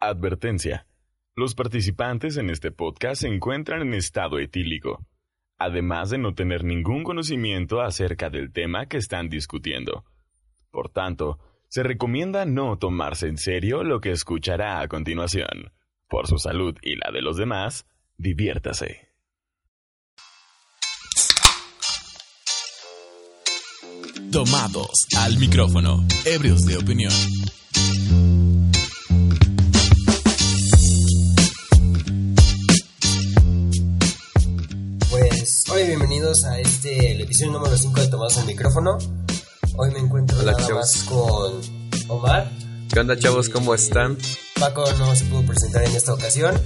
Advertencia. Los participantes en este podcast se encuentran en estado etílico, además de no tener ningún conocimiento acerca del tema que están discutiendo. Por tanto, se recomienda no tomarse en serio lo que escuchará a continuación. Por su salud y la de los demás, diviértase. Tomados al micrófono, ebrios de opinión. Hola y bienvenidos a este, el episodio número 5 de Tomados al micrófono. Hoy me encuentro Hola, nada chavos. más con Omar. ¿Qué onda, chavos? ¿Cómo están? Paco no se pudo presentar en esta ocasión.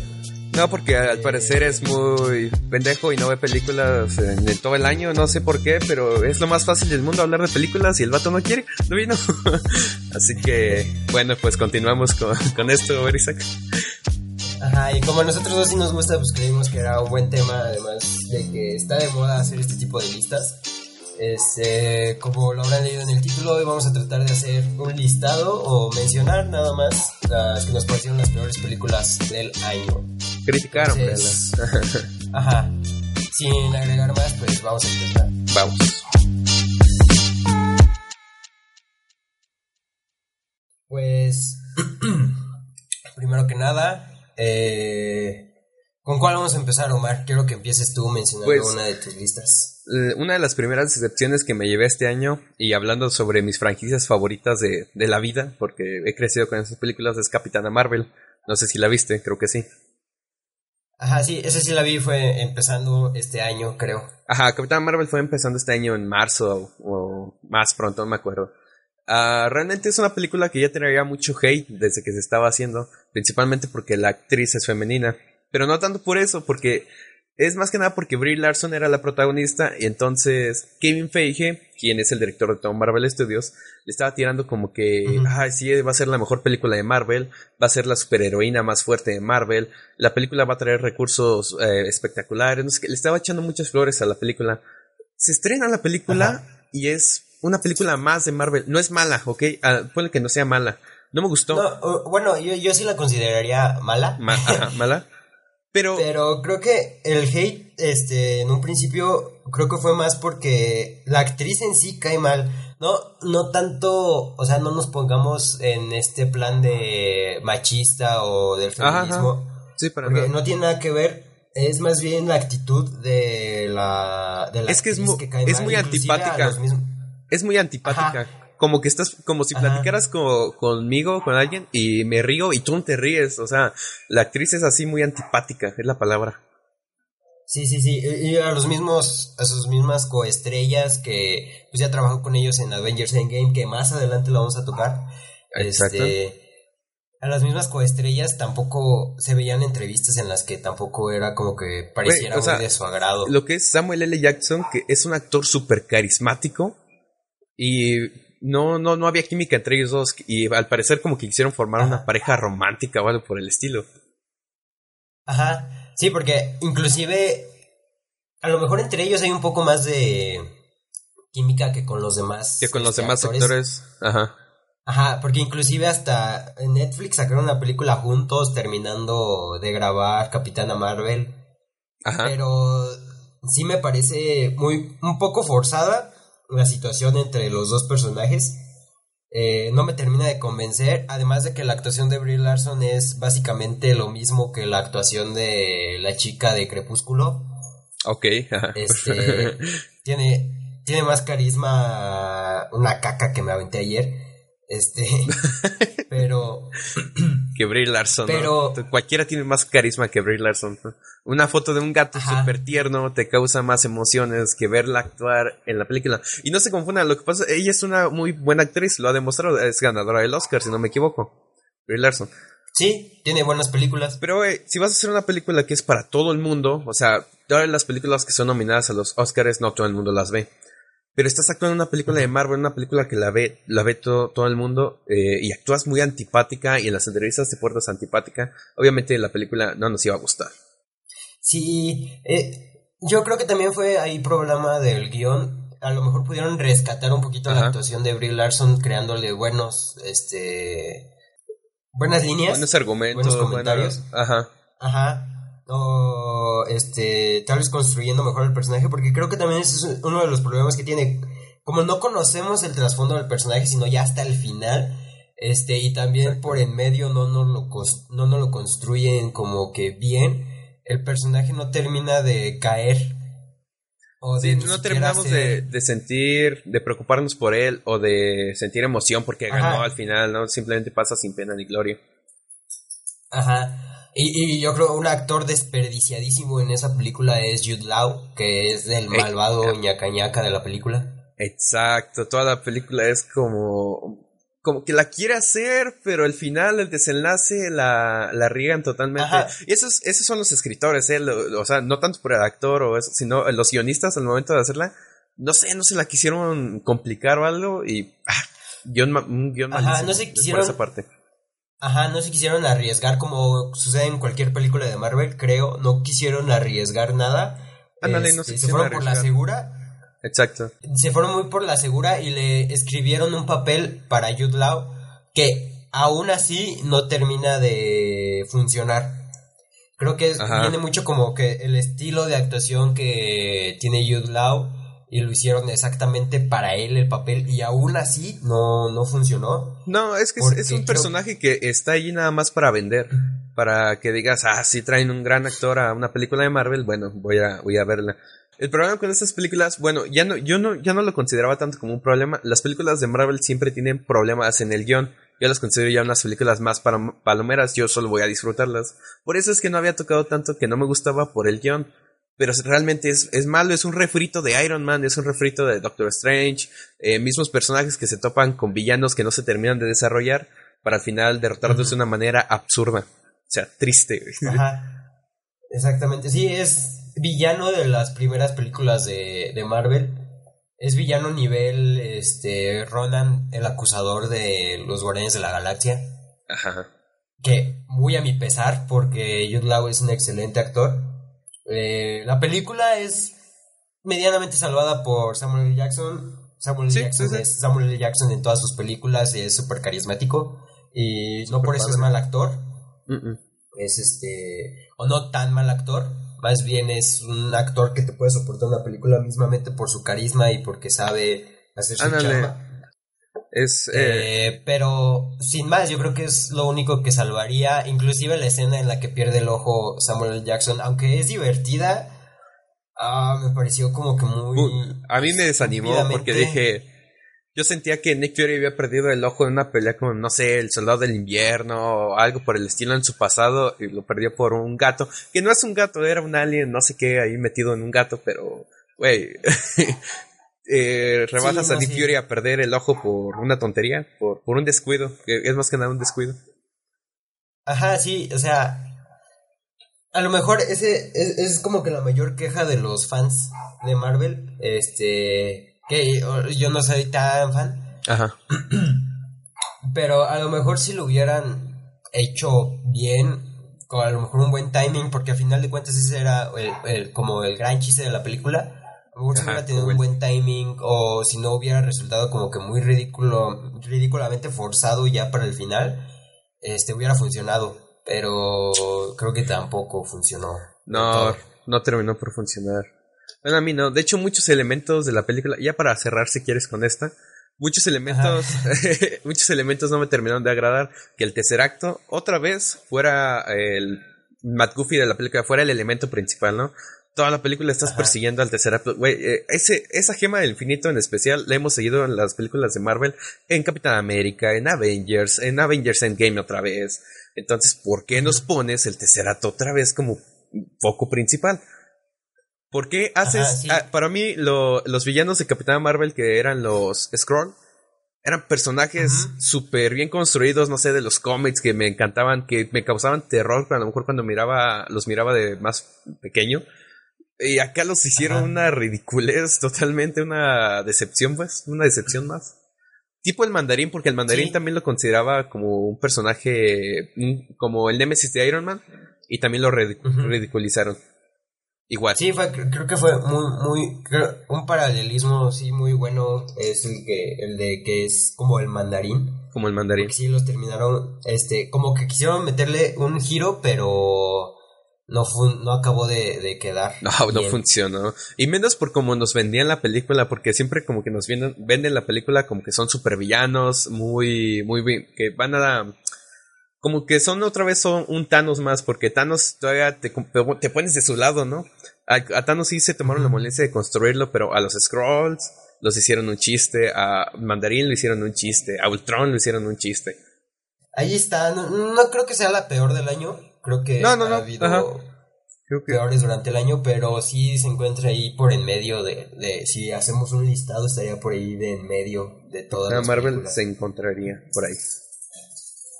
No, porque al parecer es muy pendejo y no ve películas en el- todo el año, no sé por qué, pero es lo más fácil del mundo hablar de películas y el vato no quiere, no vino. Así que, bueno, pues continuamos con, con esto, Isaac. Ajá, y como a nosotros dos sí nos gusta, pues creímos que era un buen tema, además de que está de moda hacer este tipo de listas. Este, como lo habrán leído en el título, hoy vamos a tratar de hacer un listado o mencionar nada más las que nos parecieron las peores películas del año. Criticaron, Entonces-. Ajá, sin agregar más, pues vamos a empezar. Vamos. Pues, primero que nada, eh, ¿con cuál vamos a empezar, Omar? Quiero que empieces tú mencionando Pues- una de tus listas. Eh, Una de las primeras excepciones que me llevé este año, y hablando sobre mis franquicias favoritas de, de la vida, porque he crecido con esas películas, es Capitana Marvel. No sé si la viste, creo que sí. Ajá, sí, esa sí la vi, fue empezando este año, creo. Ajá, Capitán Marvel fue empezando este año en marzo o, o más pronto, no me acuerdo. Ah, realmente es una película que ya tenía mucho hate desde que se estaba haciendo, principalmente porque la actriz es femenina. Pero no tanto por eso, porque es más que nada porque Brie Larson era la protagonista y entonces Kevin Feige, quien es el director de todo Marvel Studios, le estaba tirando como que, Ujú. ay, sí, va a ser la mejor película de Marvel, va a ser la superheroína más fuerte de Marvel, la película va a traer recursos eh, espectaculares, no sé qué, le estaba echando muchas flores a la película. Se estrena la película y es una película más de Marvel. No es mala, ¿ok? Ah, ponle que no sea mala. No me gustó. No, bueno, yo, yo sí la consideraría mala. Ma- ajá, mala. Pero, Pero creo que el hate, este, en un principio, creo que fue más porque la actriz en sí cae mal. No, no tanto, o sea, no nos pongamos en este plan de machista o del Ajá, ajá. feminismo. sí, para Porque nada. no tiene nada que ver. Es más bien la actitud de la. De la Es que es mu- cae es mal, muy a antipática. los mismos- Es muy antipática. Ajá. Como que estás, como si Ajá. platicaras co- conmigo, con alguien, y me río y tú no te ríes. O sea, la actriz es así muy antipática, es la palabra. Sí, sí, sí. Y a los mismos, a sus mismas coestrellas que pues ya trabajó con ellos en Avengers Endgame, que más adelante lo vamos a tocar. Exacto. Este, a las mismas coestrellas tampoco se veían entrevistas en las que tampoco era como que pareciera o sea, muy de su agrado. Lo que es Samuel L. Jackson, que es un actor súper carismático, y no, no, no había química entre ellos dos, y al parecer como que quisieron formar una pareja romántica o algo por el estilo. Ajá. Sí, porque inclusive a lo mejor entre ellos hay un poco más de química que con los demás. Que con los este, demás actores. actores, ajá. Ajá, porque inclusive hasta Netflix sacaron una película juntos terminando de grabar Capitana Marvel. Ajá. Pero sí me parece muy un poco forzada la situación entre los dos personajes. Eh, no me termina de convencer, además de que la actuación de Brie Larson es básicamente lo mismo que la actuación de la chica de Crepúsculo. Ok. Este tiene tiene más carisma una caca que me aventé ayer. Este, pero que Brie Larson, ¿no? Pero- Cualquiera tiene más carisma que Brie Larson. ¿no? Una foto de un gato súper tierno te causa más emociones que verla actuar en la película. Y no se confundan, lo que pasa, ella es una muy buena actriz, lo ha demostrado, es ganadora del Oscar, si no me equivoco. Brie Larson. sí, tiene buenas películas. Pero eh, si vas a hacer una película que es para todo el mundo, o sea, todas las películas que son nominadas a los Oscars, no todo el mundo las ve. Pero estás actuando en una película de Marvel, una película que la ve, la ve todo, todo el mundo, eh, y actúas muy antipática, y en las entrevistas te portas antipática. Obviamente la película no nos iba a gustar. Sí, eh, yo creo que también fue ahí problema del guion. A lo mejor pudieron rescatar un poquito la actuación de Brie Larson creándole buenos, este, buenas líneas. Buenos argumentos. Buenos comentarios. ajá. Ajá. O, este, tal vez construyendo mejor el personaje, porque creo que también ese es uno de los problemas que tiene. Como no conocemos el trasfondo del personaje, sino ya hasta el final, este, y también por en medio no nos lo, no nos lo construyen como que bien, el personaje no termina de caer. O de no terminamos de, de, sentir, de preocuparnos por él o de sentir emoción porque ganó al final, ¿no? Simplemente pasa sin pena ni gloria. Ajá. Y, yo creo un actor desperdiciadísimo en esa película es Jude Law, que es el malvado ñaca ñaca de la película. Exacto, toda la película es como como que la quiere hacer, pero al final, el desenlace, la, la riegan totalmente. Y esos, esos son los escritores, ¿eh? o sea, no tanto por el actor o eso, sino los guionistas al momento de hacerla, no sé, no se la quisieron complicar o algo y... Ah, guion, un guion Ajá, no se quisieron... Esa parte. Ajá, no se quisieron arriesgar como sucede en cualquier película de Marvel, creo, no quisieron arriesgar nada. Ándale, no se, este, se fueron por la segura Exacto. Se fueron muy por la segura y le escribieron un papel para Jude Law que aún así no termina de funcionar. Creo que viene mucho como que el estilo de actuación que tiene Jude Law y lo hicieron exactamente para él el papel y aún así no, no funcionó. No, es que es, un personaje que está ahí nada más para vender, para que digas, ah, si traen un gran actor a una película de Marvel, bueno, voy a, voy a verla. El problema con estas películas, bueno, ya no, yo no, ya no lo consideraba tanto como un problema. Las películas de Marvel siempre tienen problemas en el guion. Yo las considero ya unas películas más para palomeras, yo solo voy a disfrutarlas. Por eso es que no había tocado tanto que no me gustaba por el guion. Pero realmente es, es malo, es un refrito de Iron Man, es un refrito de Doctor Strange, eh, mismos personajes que se topan con villanos que no se terminan de desarrollar para al final derrotarlos de una manera absurda. O sea, triste. Ajá. Exactamente, sí, es, villano de las primeras películas de, de Marvel. Es villano nivel este Ronan, el acusador de los Guardianes de la Galaxia. Ajá. Que muy a mi pesar, porque Jude Law es un excelente actor. Eh, la película es medianamente salvada por Samuel L. Jackson. Samuel L. Jackson es Samuel L. Jackson en todas sus películas y es súper carismático. Y no por eso es mal actor. Es este. O no tan mal actor más bien es un actor que te puede soportar una película mismamente por su carisma y porque sabe hacer su chamba. Es, eh, eh... pero sin más, yo creo que es lo único que salvaría. Inclusive la escena en la que pierde el ojo Samuel. Jackson, aunque es divertida, ah, me pareció como que muy. a mí me desanimó porque dije, yo sentía que Nick Fury había perdido el ojo en una pelea con, no sé, el soldado del invierno o algo por el estilo en su pasado y lo perdió por un gato, que no es un gato, era un alien, no sé qué, ahí metido en un gato, pero, güey, eh, rebajas a Nick Fury a perder el ojo por una tontería, por, por un descuido, que es más que nada un descuido. Ajá, sí, o sea, a lo mejor ese es, es como que la mayor queja de los fans de Marvel, este que yo no soy tan fan. Ajá. Pero a lo mejor si lo hubieran hecho bien, con a lo mejor un buen timing, porque al final de cuentas ese era el, como el gran chiste de la película. A lo mejor si hubiera tenido un buen timing, o si no hubiera resultado como que muy ridículo, ridículamente forzado ya para el final, este hubiera funcionado. Pero creo que tampoco funcionó. No, no terminó por funcionar. Bueno, a mí no. De hecho, muchos elementos de la película, ya para cerrar si quieres con esta, muchos elementos, muchos elementos no me terminaron de agradar. Que el tercer acto, otra vez, fuera el Matt Goofy de la película, fuera el elemento principal, ¿no? Toda la película estás persiguiendo al. Güey, eh, ese, esa gema del infinito en especial la hemos seguido en las películas de Marvel, en Capitán América, en Avengers, en Avengers Endgame otra vez. Entonces, ¿por qué nos pones el tercer acto otra vez como foco principal? ¿Por qué haces.? Ah, para mí, los villanos de Capitán Marvel, que eran los Skrull, eran personajes súper bien construidos, no sé, de los cómics que me encantaban, que me causaban terror, a lo mejor cuando miraba, los miraba de más pequeño. Y acá los hicieron una ridiculez, totalmente una decepción, pues, una decepción más. Tipo el mandarín, porque el mandarín también lo consideraba como un personaje, como el Nemesis de Iron Man, y también lo ridiculizaron. igual. Sí, fue, cre- creo que fue muy, muy, creo- un paralelismo, sí, muy bueno, es el que, el de que es como el mandarín, Como el mandarín. sí los terminaron, este, como que quisieron meterle un giro, pero no fun- no acabó de, de quedar. No, no bien. funcionó. Y menos por cómo nos vendían la película, porque siempre como que nos venden, venden la película como que son supervillanos, muy, muy, bien- que van a... Como que son otra vez son un Thanos más, porque Thanos todavía te, te pones de su lado, ¿no? A, a Thanos sí se tomaron la molestia de construirlo, pero a los Scrolls los hicieron un chiste, a Mandarín le hicieron un chiste, a Ultron le hicieron un chiste. Ahí está, no, no creo que sea la peor del año, creo que No, no, no, ha habido ajá. Creo que... peores durante el año, pero sí se encuentra ahí por en medio de, de si hacemos un listado estaría por ahí de en medio de todas Ah, las Marvel películas. se encontraría por ahí.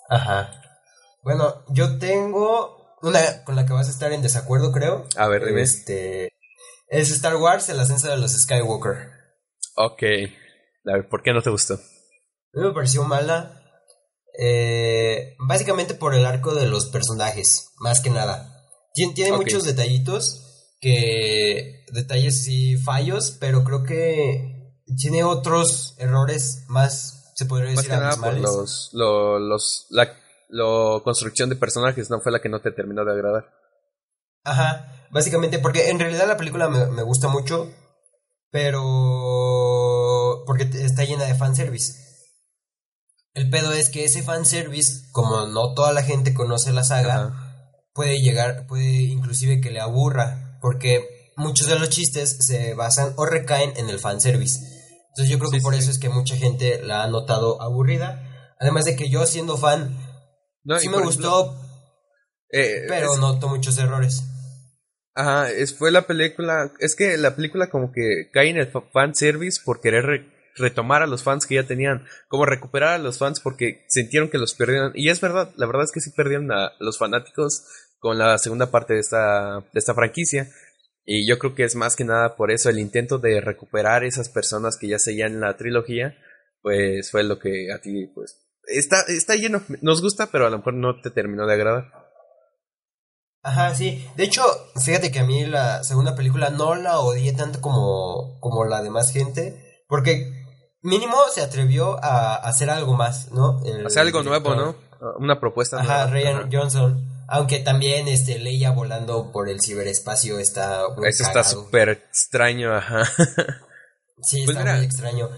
Ajá. Bueno, yo tengo una con la que vas a estar en desacuerdo, creo. A ver, dime. Este es Star Wars, el ascenso de los Skywalker. Ok. A ver, ¿por qué no te gustó? A mí me pareció mala. Eh, básicamente por el arco de los personajes, más que nada. Tien- tiene muchos detallitos que. detalles y fallos, pero creo que tiene otros errores más, se podría Más decir, que nada por los, lo, los, la lo construcción de personajes, no fue la que no te terminó de agradar. Ajá, básicamente, porque en realidad la película me, me gusta mucho, pero porque está llena de fanservice. El pedo es que ese fanservice, como no toda la gente conoce la saga, Ajá. puede llegar, puede inclusive que le aburra, porque muchos de los chistes se basan o recaen en el fanservice. Entonces yo creo Sí, que por sí. eso es que mucha gente la ha notado aburrida. Además de que yo siendo fan, No, sí me gustó, ejemplo, eh, pero es- noto muchos errores. Ajá, es, fue la película, es que la película como que cae en el fa- fan service por querer re- retomar a los fans que ya tenían, como recuperar a los fans porque sintieron que los perdieron. Y es verdad, la verdad es que sí perdieron a los fanáticos con la segunda parte de esta, de esta franquicia. Y yo creo que es más que nada por eso el intento de recuperar esas personas que ya seguían la trilogía, pues fue lo que a ti, pues, está, está lleno, nos gusta, pero a lo mejor no te terminó de agradar. Ajá, sí. De hecho, fíjate que a mí la segunda película no la odié tanto como, como la demás gente, porque mínimo se atrevió a hacer algo más, ¿no? El Hacer algo nuevo. ¿no? Una propuesta Ajá, nueva. Ryan Ajá. Johnson. Aunque también este Leia volando por el ciberespacio está muy Eso está súper extraño, ajá. Sí, Pues está mira. muy extraño.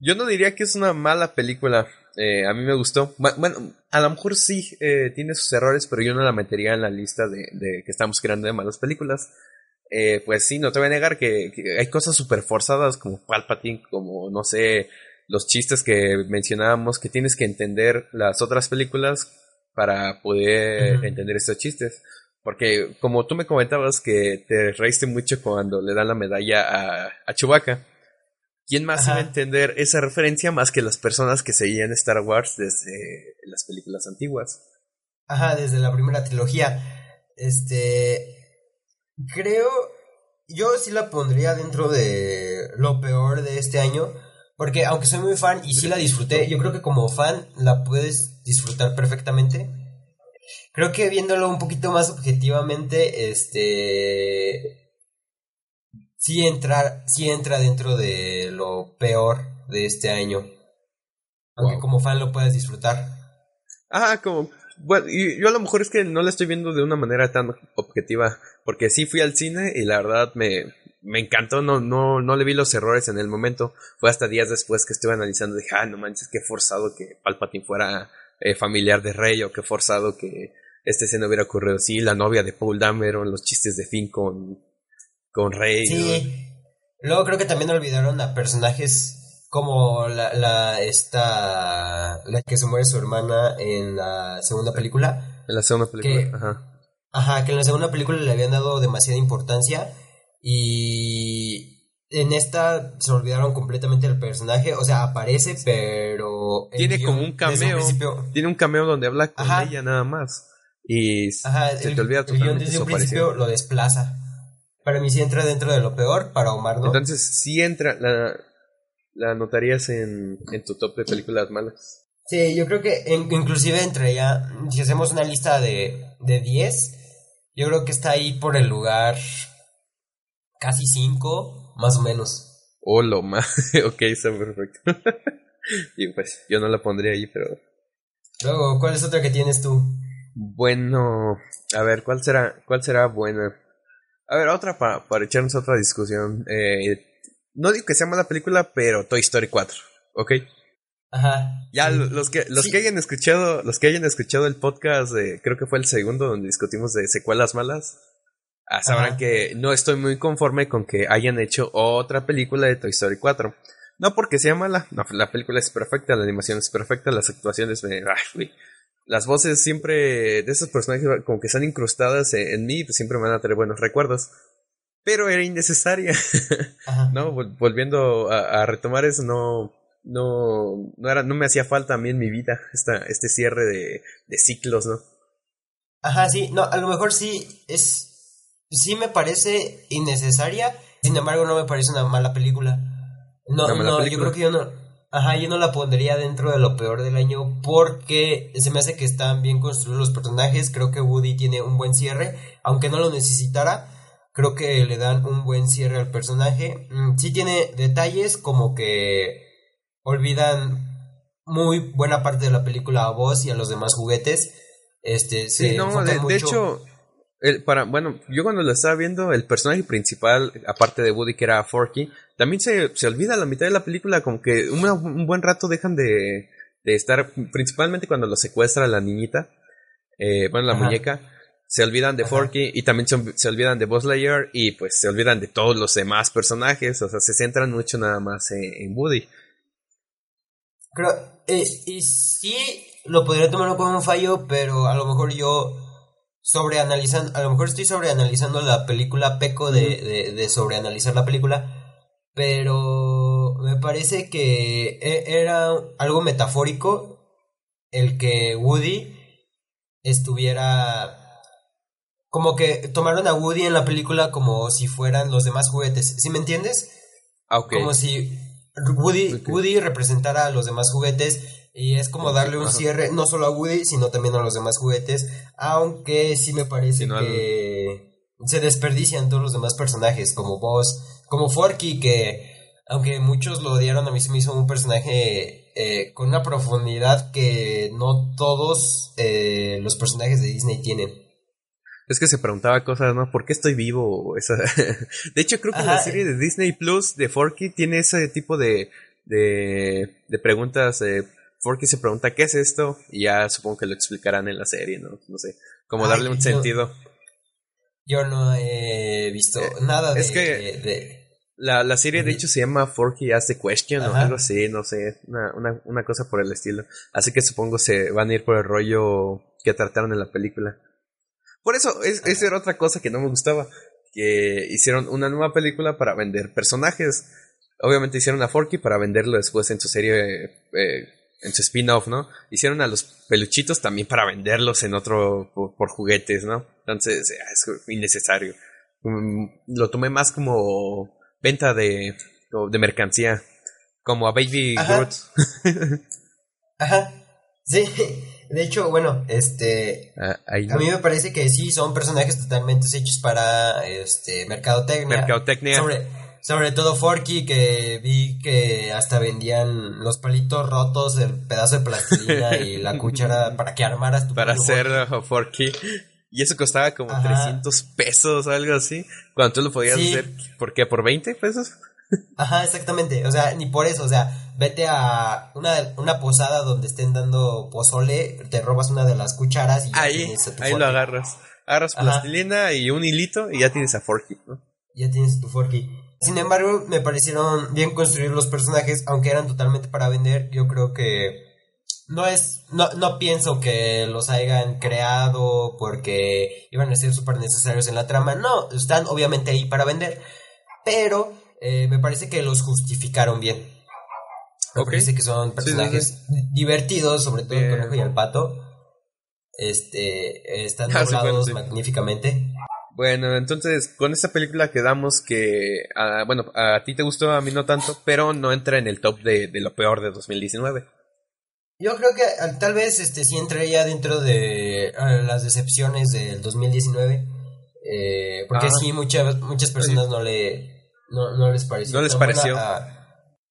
Yo no diría que es una mala película. eh, a mí me gustó. Bu- Bueno, a lo mejor sí eh, tiene sus errores, pero yo no la metería en la lista de, de que estamos creando de malas películas. Eh, pues sí, no te voy a negar que, que hay cosas súper forzadas como Palpatine, como no sé, los chistes que mencionábamos, que tienes que entender las otras películas para poder entender estos chistes. Porque como tú me comentabas que te reíste mucho cuando le dan la medalla a, a Chewbacca, ¿quién más iba a entender esa referencia más que las personas que seguían Star Wars desde las películas antiguas? Ajá, desde la primera trilogía. Este. Creo. Yo sí la pondría dentro de lo peor de este año. Porque aunque soy muy fan y sí la disfruté, yo creo que como fan la puedes disfrutar perfectamente. Creo que viéndolo un poquito más objetivamente, este. Sí, entrar, sí entra dentro de lo peor de este año. Aunque Wow. como fan lo puedes disfrutar. Ah, como. Bueno, y yo a lo mejor es que no la estoy viendo de una manera tan objetiva. Porque sí fui al cine y la verdad me, me encantó. No, no, no le vi los errores en el momento. Fue hasta días después que estuve analizando. Dije, ah, no manches, qué forzado que Palpatine fuera eh, familiar de Rey. O qué forzado que esta escena hubiera ocurrido así. La novia de Paul Dameron, los chistes de Finn con, con Rey. Sí. Luego creo que también olvidaron a personajes como la, la esta la que se muere su hermana en la segunda película. En la segunda película. Ajá. Ajá, que en la segunda película le habían dado demasiada importancia y en esta se olvidaron completamente del personaje, o sea, aparece, pero Tiene guion como un cameo. Tiene un cameo donde habla con Ajá. ella nada más. Y Ajá, se el, te olvida totalmente desde un principio lo desplaza. Para mí sí entra dentro de lo peor, para Omar no. Entonces, sí entra, la, la anotarías en, en tu top de películas malas. Sí, yo creo que en- inclusive entre ya, si hacemos una lista de, de 10, yo creo que está ahí por el lugar casi cinco, más o menos. Oh, lo más. ok, está perfecto. y pues yo no la pondría ahí, pero. Luego, ¿cuál es otra que tienes tú? Bueno, a ver, ¿cuál será, cuál será buena? A ver, otra para, para echarnos otra discusión. Eh, no digo que sea mala película, pero Toy Story 4, ¿ok? Ajá. Ya sí. los que los Sí. que hayan escuchado, los que hayan escuchado el podcast, de, creo que fue el segundo donde discutimos de secuelas malas, ah, sabrán Ajá. que no estoy muy conforme con que hayan hecho otra película de Toy Story 4. No porque sea mala, no, la película es perfecta, la animación es perfecta, las actuaciones me, ay, las voces siempre de esos personajes como que están incrustadas en, en mí, pues siempre me van a traer buenos recuerdos. Pero era innecesaria. Ajá. No, vol- volviendo a, a retomar eso, no, no, no era, no me hacía falta a mí en mi vida esta, este cierre de, de ciclos, ¿no? Ajá, sí, no, a lo mejor sí es, sí me parece innecesaria, sin embargo no me parece una mala película. No, mala no, película. yo creo que yo no, ajá, yo no la pondría dentro de lo peor del año porque se me hace que están bien construidos los personajes, creo que Woody tiene un buen cierre, aunque no lo necesitara, creo que le dan un buen cierre al personaje. Mm, Sí tiene detalles como que olvidan muy buena parte de la película a vos y a los demás juguetes. Este, se Sí, no, de, hecho, el, para, bueno, yo cuando lo estaba viendo, el personaje principal, aparte de Woody, que era Forky, también se, se olvida a la mitad de la película, como que un, un buen rato dejan de, de estar, principalmente cuando lo secuestra la niñita, eh, bueno, la Ajá. muñeca, se olvidan de Ajá. Forky y también se, se olvidan de Buzz Lightyear y pues se olvidan de todos los demás personajes, o sea, se centran mucho nada más en, en Woody. Creo, eh, y sí lo podría tomar como un fallo, pero a lo mejor yo sobreanalizando, a lo mejor estoy sobreanalizando la película, peco de, de, de sobreanalizar la película, pero me parece que e- era algo metafórico el que Woody estuviera como que tomaron a Woody en la película como si fueran los demás juguetes, ¿sí me entiendes? Ah. Como si Woody. Woody representara a los demás juguetes y es como darle un cierre no solo a Woody, sino también a los demás juguetes, aunque sí me parece que se desperdician todos los demás personajes, como vos, como Forky, que aunque muchos lo odiaron, a mí se me hizo un personaje eh, con una profundidad que no todos eh, los personajes de Disney tienen. Es que se preguntaba cosas, ¿no? ¿Por qué estoy vivo? Esa... de hecho, creo que la serie de Disney Plus de Forky tiene ese tipo de, de, de preguntas. eh, Forky se pregunta, ¿qué es esto? Y ya supongo que lo explicarán en la serie, ¿no? No sé. Como Ay, darle un sentido. Yo no he visto Eh, nada de, es que- de- La, la serie, de hecho, se llama Forky Ask the Question o algo así, no sé. Una, una, una cosa por el estilo. Así que supongo se van a ir por el rollo que trataron en la película. Por eso, es, esa era otra cosa que no me gustaba. Que hicieron una nueva película para vender personajes. Obviamente hicieron a Forky para venderlo después en su serie, eh, en su spin-off, ¿no? Hicieron a los peluchitos también para venderlos en otro, por, por juguetes, ¿no? Entonces, eh, es innecesario. Mm, lo tomé más como venta de, de mercancía. Como a Baby Ajá. Groot. Ajá. Sí. De hecho, bueno, este. Ah, ahí. A mí me parece que sí son personajes totalmente hechos para este mercadotecnia. Mercadotecnia. Sobre, sobre todo Forky, que vi que hasta vendían los palitos rotos, el pedazo de plastilina y la cuchara para que armaras tu para hacer Forky. Y eso costaba como Ajá. 300 pesos o algo así. Cuando tú lo podías Sí. hacer, ¿por qué? ¿Por 20 pesos? Ajá, exactamente. O sea, ni por eso. O sea, vete a una, una posada donde estén dando pozole, te robas una de las cucharas y ya Ahí, tienes a tu ahí lo agarras. Agarras Ajá. plastilina y un hilito y ya tienes a Forky. ¿no? ya tienes tu Forky. Sin embargo, me parecieron bien construir los personajes, aunque eran totalmente para vender. Yo creo que no es, no, no pienso que los hayan creado porque iban a ser súper necesarios en la trama. No, están obviamente ahí para vender, pero eh, me parece que los justificaron bien. Me Ok. parece que son sí, personajes divertidos, sobre todo el conejo y el pato. Este, están Ah, bueno, magníficamente. Bueno, entonces con esta película quedamos que, ah, bueno, a ti te gustó, a mí no tanto, pero no entra en el top de, de lo peor de 2019. Yo creo que ah, tal vez este sí entraría dentro de ah, las decepciones del 2019. Eh, porque Ah. sí, muchas, muchas personas no le no, no les pareció. No les pareció. a-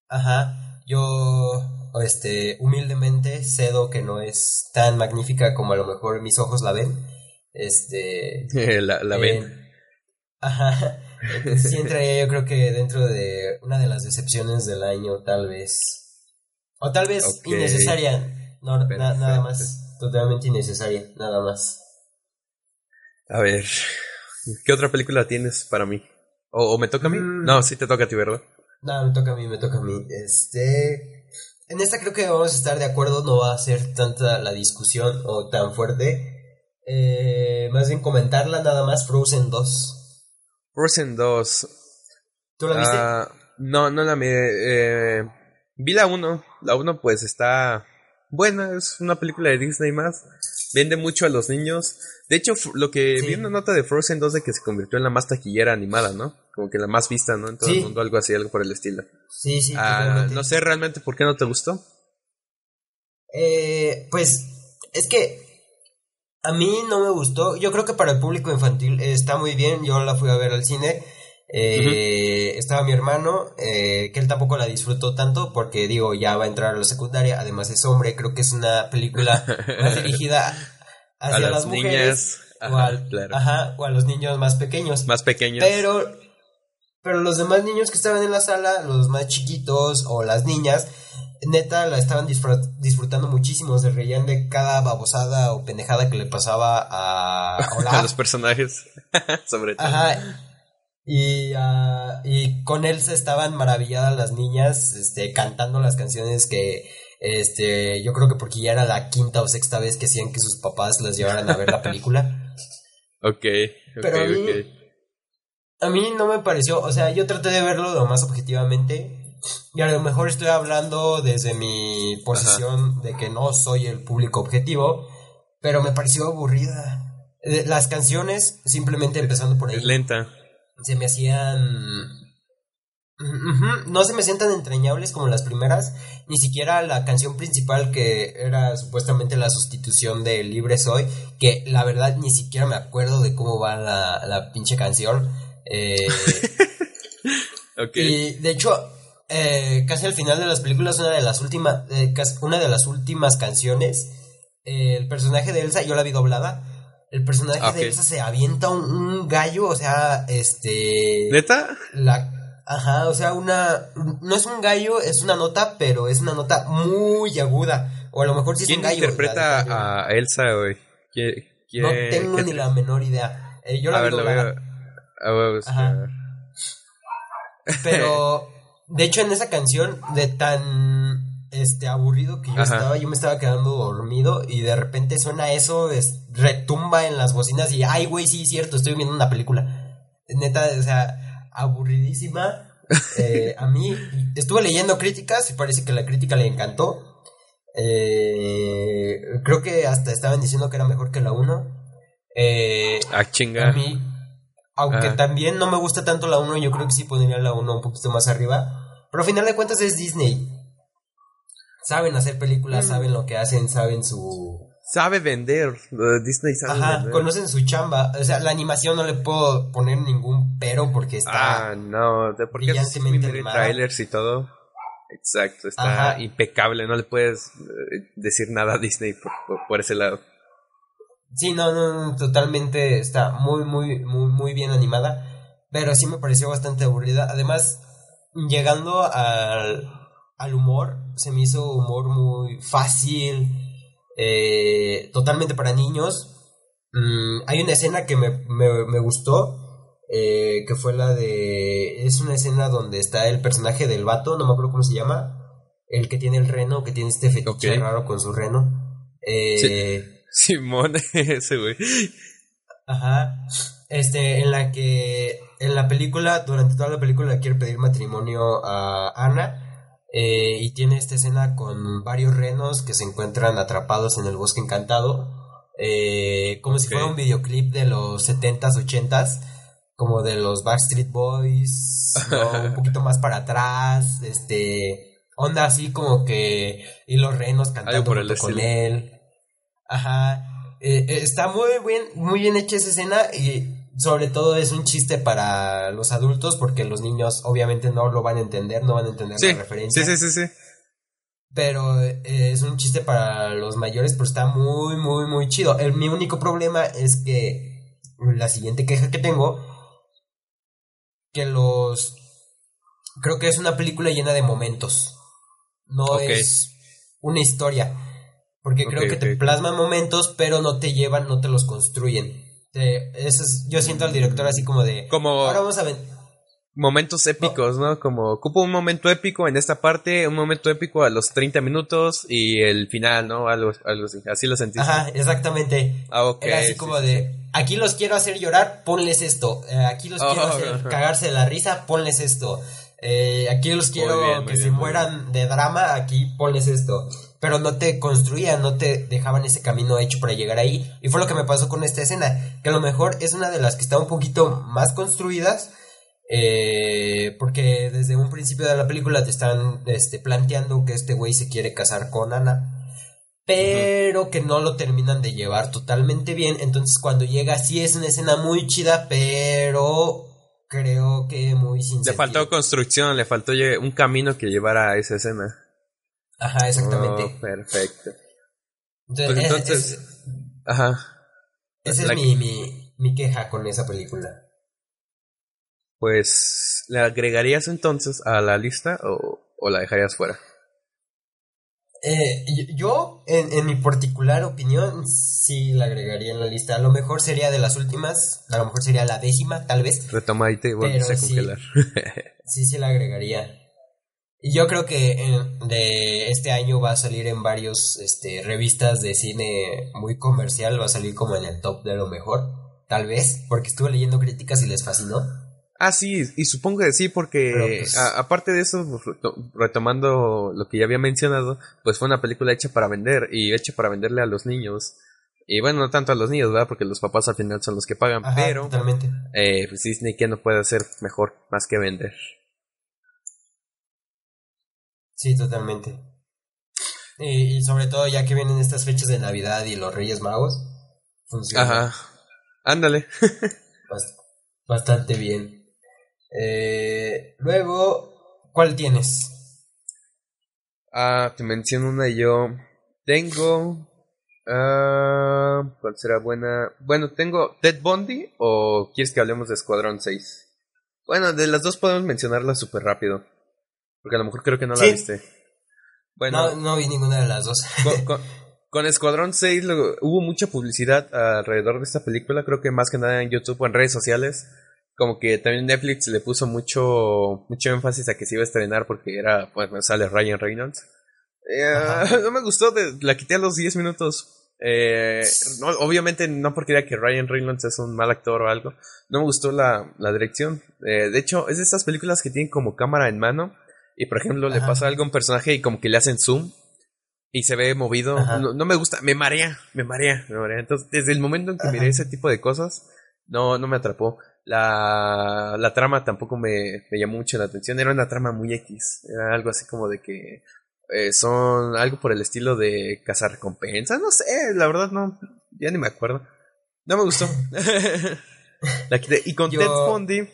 ajá. Yo este humildemente cedo que no es tan magnífica como a lo mejor mis ojos la ven. Este la, la ven. eh, ajá. Entonces sí entraría yo creo que dentro de una de las decepciones del año, tal vez. O tal vez innecesaria. No, na- nada más. Totalmente innecesaria, nada más. A ver, ¿qué otra película tienes para mí? ¿O, o me toca a mí? Mm. No, sí te toca a ti, ¿verdad? No, me toca a mí, me toca a mí. Este. En esta creo que vamos a estar de acuerdo, no va a ser tanta la discusión o tan fuerte. Eh, más bien comentarla nada más, Frozen 2. Frozen 2. ¿Tú la viste? Ah, no, no la miré. eh, vi la 1. La 1 pues está buena, es una película de Disney más. Vende mucho a los niños. De hecho, lo que Sí. vi una nota de Frozen 2 de que se convirtió en la más taquillera animada, ¿no? Como que la más vista, ¿no? En todo Sí. el mundo, algo así, algo por el estilo. sí, sí, Ah, no sé realmente por qué no te gustó. Eh, pues es que a mí no me gustó. Yo creo que para el público infantil está muy bien. Yo la fui a ver al cine. Eh, Estaba mi hermano, eh, que él tampoco la disfrutó tanto porque digo, ya va a entrar a la secundaria. Además es hombre, creo que es una película más dirigida hacia a las, las mujeres niñas. o, al- claro. ajá, o a los niños más pequeños. Más pequeños. Pero, pero los demás niños que estaban en la sala, los más chiquitos o las niñas, neta la estaban disfrut- disfrutando muchísimo. Se reían de cada babosada o pendejada que le pasaba a los personajes. Sobre todo. Ajá. Y, ah, y con él se estaban maravilladas las niñas, este, cantando las canciones que, este, yo creo que porque ya era la quinta o sexta vez que hacían que sus papás las llevaran a ver la película. Ok, ok, Pero a mí- ok. A mí no me pareció, o sea, yo traté de verlo lo más objetivamente. Y a lo mejor estoy hablando desde mi posición de que no soy el público objetivo, pero me pareció aburrida. Eh, Las canciones, simplemente empezando por ahí, Es lenta. se me hacían... No se me hacían tan entrañables como las primeras, ni siquiera la canción principal que era supuestamente la sustitución de Libre Soy, que la verdad ni siquiera me acuerdo de cómo va la, la pinche canción. Eh, y de hecho, eh, casi al final de las películas, una de las últimas, eh, una de las últimas canciones, eh, el personaje de Elsa, yo la vi doblada. El personaje Ah, de Elsa se avienta un, un gallo, o sea, este. ¿Neta? La, ajá, o sea, una. No es un gallo, es una nota, pero es una nota muy aguda. O a lo mejor sí es ¿Quién un gallo. interpreta la de gallo. a Elsa, güey? ¿Quién- No quién- tengo ni la menor idea. Eh, yo la A vi ver, doblada. veo. Ajá. Pero, de hecho, en esa canción, de tan este aburrido que yo Ajá. estaba, yo me estaba quedando dormido y de repente suena eso, es, retumba en las bocinas y, ay, güey, sí, cierto, estoy viendo una película. Neta, o sea, aburridísima. Eh, a mí, estuve leyendo críticas y parece que la crítica le encantó. Eh, creo que hasta estaban diciendo que era mejor que la 1. Eh, Ah, chinga. a mí, aunque Ah. también no me gusta tanto la 1, yo creo que sí pondría la 1 un poquito más arriba. Pero al final de cuentas es Disney. Saben hacer películas, Mm. saben lo que hacen, saben su... Sabe vender. Disney sabe Ajá, vender. conocen su chamba. O sea, la animación no le puedo poner ningún pero porque está... Ah, no. de- Porque trailers y todo. Exacto, está Ajá. impecable. No le puedes eh, decir nada a Disney por, por- por ese lado. Sí, no, no, no, totalmente está muy, muy, muy, muy bien animada. Pero sí me pareció bastante aburrida. Además, llegando al, al humor, se me hizo humor muy fácil, eh, totalmente para niños. Mm, hay una escena que me, me, me gustó, eh, que fue la de... Es una escena donde está el personaje del vato, no me acuerdo cómo se llama, el que tiene el reno, que tiene este fetiche raro con su reno. Eh, Simón, ese güey. Ajá. Este, en la que en la película, durante toda la película quiere pedir matrimonio a Ana eh, y tiene esta escena con varios renos que se encuentran atrapados en el bosque encantado, eh, como si fuera un videoclip de los 70s, 80s, como de los Backstreet Boys, ¿no? un poquito más para atrás, este, onda así como que y los renos cantando junto con él. Ajá. Eh, eh, está muy bien, muy bien hecha esa escena y sobre todo es un chiste para los adultos porque los niños obviamente no lo van a entender, no van a entender Sí, la referencia. sí, sí, sí, sí. Pero eh, es un chiste para los mayores, pero está muy, muy, muy chido. El, mi único problema es que la siguiente queja que tengo, que los... Creo que es una película llena de momentos. No es una historia. Porque creo que te plasman momentos, pero no te llevan, no te los construyen. Te- eso es- yo siento al director así como de... Como Ahora vamos a ver. momentos épicos, ¿no? Como ocupo un momento épico en esta parte, un momento épico a los 30 minutos y el final, ¿no? Algo, algo así. Así lo sentiste. Ajá, exactamente. Ah, ok. Era así sí, como sí, de, sí. aquí los quiero hacer llorar, ponles esto. Eh, aquí los quiero Oh, hacer cagarse de la risa, ponles esto. Eh, aquí los quiero bien, que bien, se mueran de drama, aquí ponles esto. Pero no te construían, no te dejaban ese camino hecho para llegar ahí. Y fue lo que me pasó con esta escena, que a lo mejor es una de las que está un poquito más construidas. eh, porque desde un principio de la película te están este, planteando que este güey se quiere casar con Ana pero que no lo terminan de llevar totalmente bien. Entonces cuando llega sí es una escena muy chida, pero creo que muy sin Le sentido. faltó construcción, le faltó un camino que llevara a esa escena. Ajá, exactamente. Oh, perfecto. entonces, Pues es- entonces, es- ajá. esa la- es mi, mi, mi queja con esa película. Pues, ¿le agregarías entonces a la lista o, o la dejarías fuera? Eh, yo, en, en mi particular opinión, sí la agregaría en la lista. A lo mejor sería de las últimas, a lo mejor sería la décima, tal vez. Retoma y te volviste a Pero sí. congelar. Sí, sí la agregaría. Y yo creo que en- de este año va a salir en varios este, revistas de cine muy comercial, va a salir como en el top de lo mejor, tal vez, porque estuve leyendo críticas y les fascinó. Ah, sí, y supongo que sí, porque pues- a- aparte de eso, pues, reto- retomando lo que ya había mencionado, pues fue una película hecha para vender y hecha para venderle a los niños. Y bueno, no tanto a los niños, ¿verdad? Porque los papás al final son los que pagan, Ajá, pero totalmente. eh, pues Disney que no puede hacer mejor más que vender. Sí, totalmente. Y, y sobre todo ya que vienen estas fechas de Navidad y los Reyes Magos, funciona Ajá. Ándale. bast- bastante bien. Eh, luego, ¿cuál tienes? Ah, te menciono una yo. Tengo. Ah, ¿Cuál será buena? Bueno, tengo Ted Bundy o quieres que hablemos de Escuadrón 6? Bueno, de las dos podemos mencionarla súper rápido. Porque a lo mejor creo que no la viste. Bueno, No, no vi ninguna de las dos. con, con- con Escuadrón 6 lo- hubo mucha publicidad alrededor de esta película, creo que más que nada en YouTube o en redes sociales. Como que también Netflix le puso mucho, mucho énfasis a que se iba a estrenar porque era, pues me sale Ryan Reynolds. Eh, no me gustó, de- la quité a los 10 minutos. Eh, no, obviamente no porque diga que Ryan Reynolds es un mal actor o algo. No me gustó la, la dirección. Eh, de hecho, es de estas películas que tienen como cámara en mano. Y por ejemplo, le pasa algo a un personaje y como que le hacen zoom y se ve movido. No, no me gusta, me marea, me marea, me marea. Entonces, desde el momento en que Ajá. miré ese tipo de cosas, no, no me atrapó. La, la trama tampoco me, me llamó mucho la atención. Era una trama muy X. Era algo así como de que eh, son algo por el estilo de cazar recompensas. No sé, la verdad no, ya ni me acuerdo. No me gustó. La quité. Y con Yo- Ted Bundy.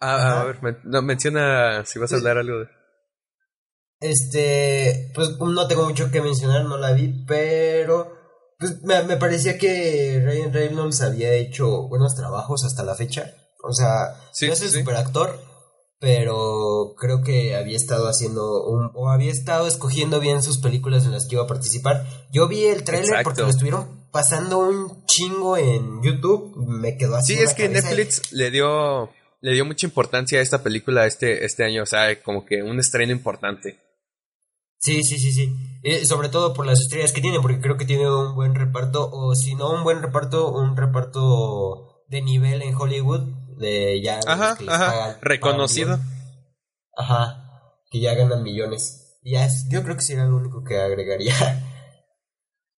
Ah, Ajá. a ver, men- no, menciona si vas a hablar algo de. Este, pues no tengo mucho que mencionar, no la vi, pero pues me, me parecía que Ryan Reynolds había hecho buenos trabajos hasta la fecha. O sea, Sí, no es el sí. super actor, pero creo que había estado haciendo un, o había estado escogiendo bien sus películas en las que iba a participar. Yo vi el tráiler Exacto. porque lo estuvieron pasando un chingo en YouTube, me quedó así. Sí, es que. Netflix le dio le dio mucha importancia a esta película este este año, o sea, como que un estreno importante. Sí, sí, sí, sí. Eh, sobre todo por las estrellas que tiene, porque creo que tiene un buen reparto, o si no un buen reparto, un reparto de nivel en Hollywood, de ya... Ajá, que ajá, pagan- reconocido. pagan. Ajá, que ya ganan millones. Ya es- yo creo que sería lo único que agregaría.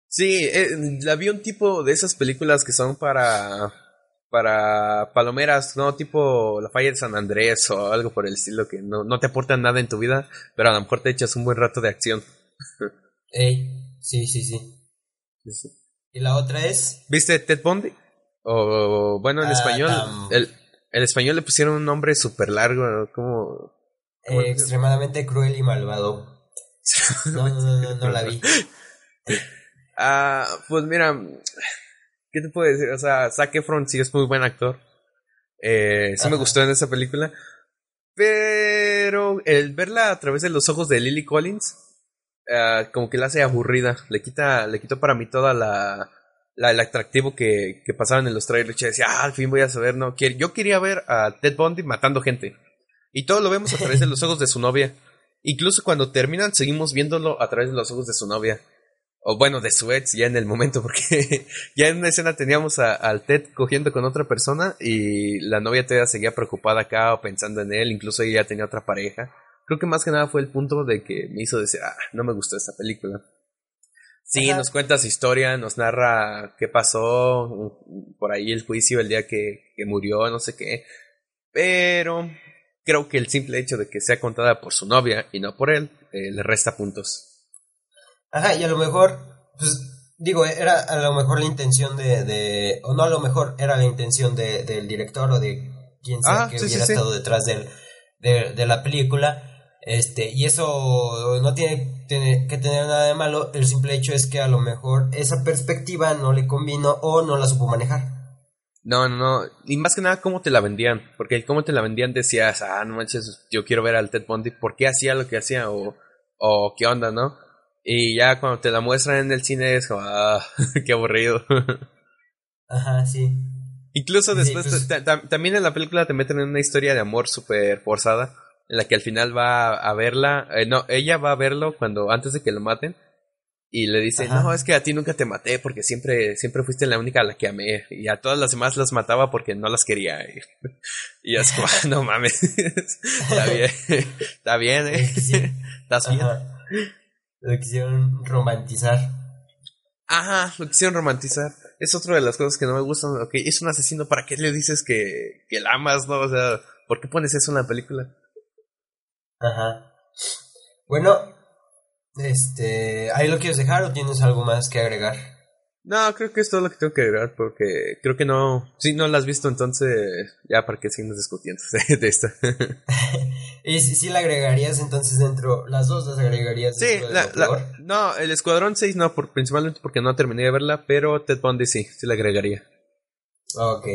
Sí, eh, la vi un tipo de esas películas que son para para palomeras, ¿no? Tipo La Falla de San Andrés o algo por el estilo que no, no te aportan nada en tu vida, pero a lo mejor te echas un buen rato de acción. Ey, sí, sí, sí. Y la otra es... ¿Viste Ted Bundy? O, bueno, en Ah, español, tam- el, el español le pusieron un nombre súper largo, ¿no? como... ¿Cómo Eh, extremadamente cruel y malvado. No, no, no, no, no la vi. Ah, pues mira, ¿qué te puedo decir? O sea, Zac Efron sí es muy buen actor. Eh, sí me gustó en esa película. Pero el verla a través de los ojos de Lily Collins, ah, como que la hace aburrida. Le quita, le quitó para mí toda la, la- el atractivo que, que pasaban en los trailers. Yo decía, ah, al fin voy a saber, no. Yo quería ver a Ted Bundy matando gente. Y todo lo vemos a través de los ojos de su novia. Incluso cuando terminan, seguimos viéndolo a través de los ojos de su novia. O bueno, de su ex, ya en el momento, porque ya en una escena teníamos a- al Ted cogiendo con otra persona y la novia todavía seguía preocupada acá o pensando en él, incluso ella ya tenía otra pareja. Creo que más que nada fue el punto de que me hizo decir, ah, no me gustó esta película. Sí, Ajá. nos cuenta su historia, nos narra qué pasó, por ahí el juicio, el día que, que murió, no sé qué. Pero creo que el simple hecho de que sea contada por su novia y no por él, eh, le resta puntos. Ajá, y a lo mejor, pues, digo, era a lo mejor la intención de, de o no a lo mejor era la intención de, del director o de quien sea Ah, que sí, hubiera sí. estado detrás del, de, de la película. Este, y eso no tiene, tiene que tener nada de malo, el simple hecho es que a lo mejor esa perspectiva no le convino o no la supo manejar. No, no, no. Y más que nada, cómo te la vendían. Porque cómo te la vendían decías, ah, no manches, yo quiero ver al Ted Bundy. ¿Por qué hacía lo que hacía? O, o qué onda, ¿no? Y ya cuando te la muestran en el cine es como, ah, qué aburrido. Ajá, sí. Incluso Sí, después, pues- ta- también en la película te meten en una historia de amor súper forzada. En la que al final va a verla. eh, no, ella va a verlo cuando, antes de que lo maten. Y le dice, Ajá. no, es que a ti nunca te maté porque siempre, siempre fuiste la única a la que amé. Y a todas las demás las mataba porque no las quería. Y, yo es como, "Ah, no mames. está bien. Está bien, eh. Estás bien. Ajá. Lo quisieron romantizar. Ajá, lo quisieron romantizar. Es otra de las cosas que no me gustan. Ok, es un asesino, ¿para qué le dices que, que la amas, no? O sea, ¿por qué pones eso en la película? Ajá. Bueno, este, ¿ahí lo quieres dejar o tienes algo más que agregar? No, creo que es todo lo que tengo que agregar porque creo que no, si no la has visto, entonces ya para qué seguimos discutiendo de, de esta. Y si, si la agregarías entonces dentro, las dos las agregarías sí, dentro de la, peor? la- no, el Escuadrón 6 no, por, principalmente porque no terminé de verla, pero Ted Bundy sí, sí la agregaría. Ok.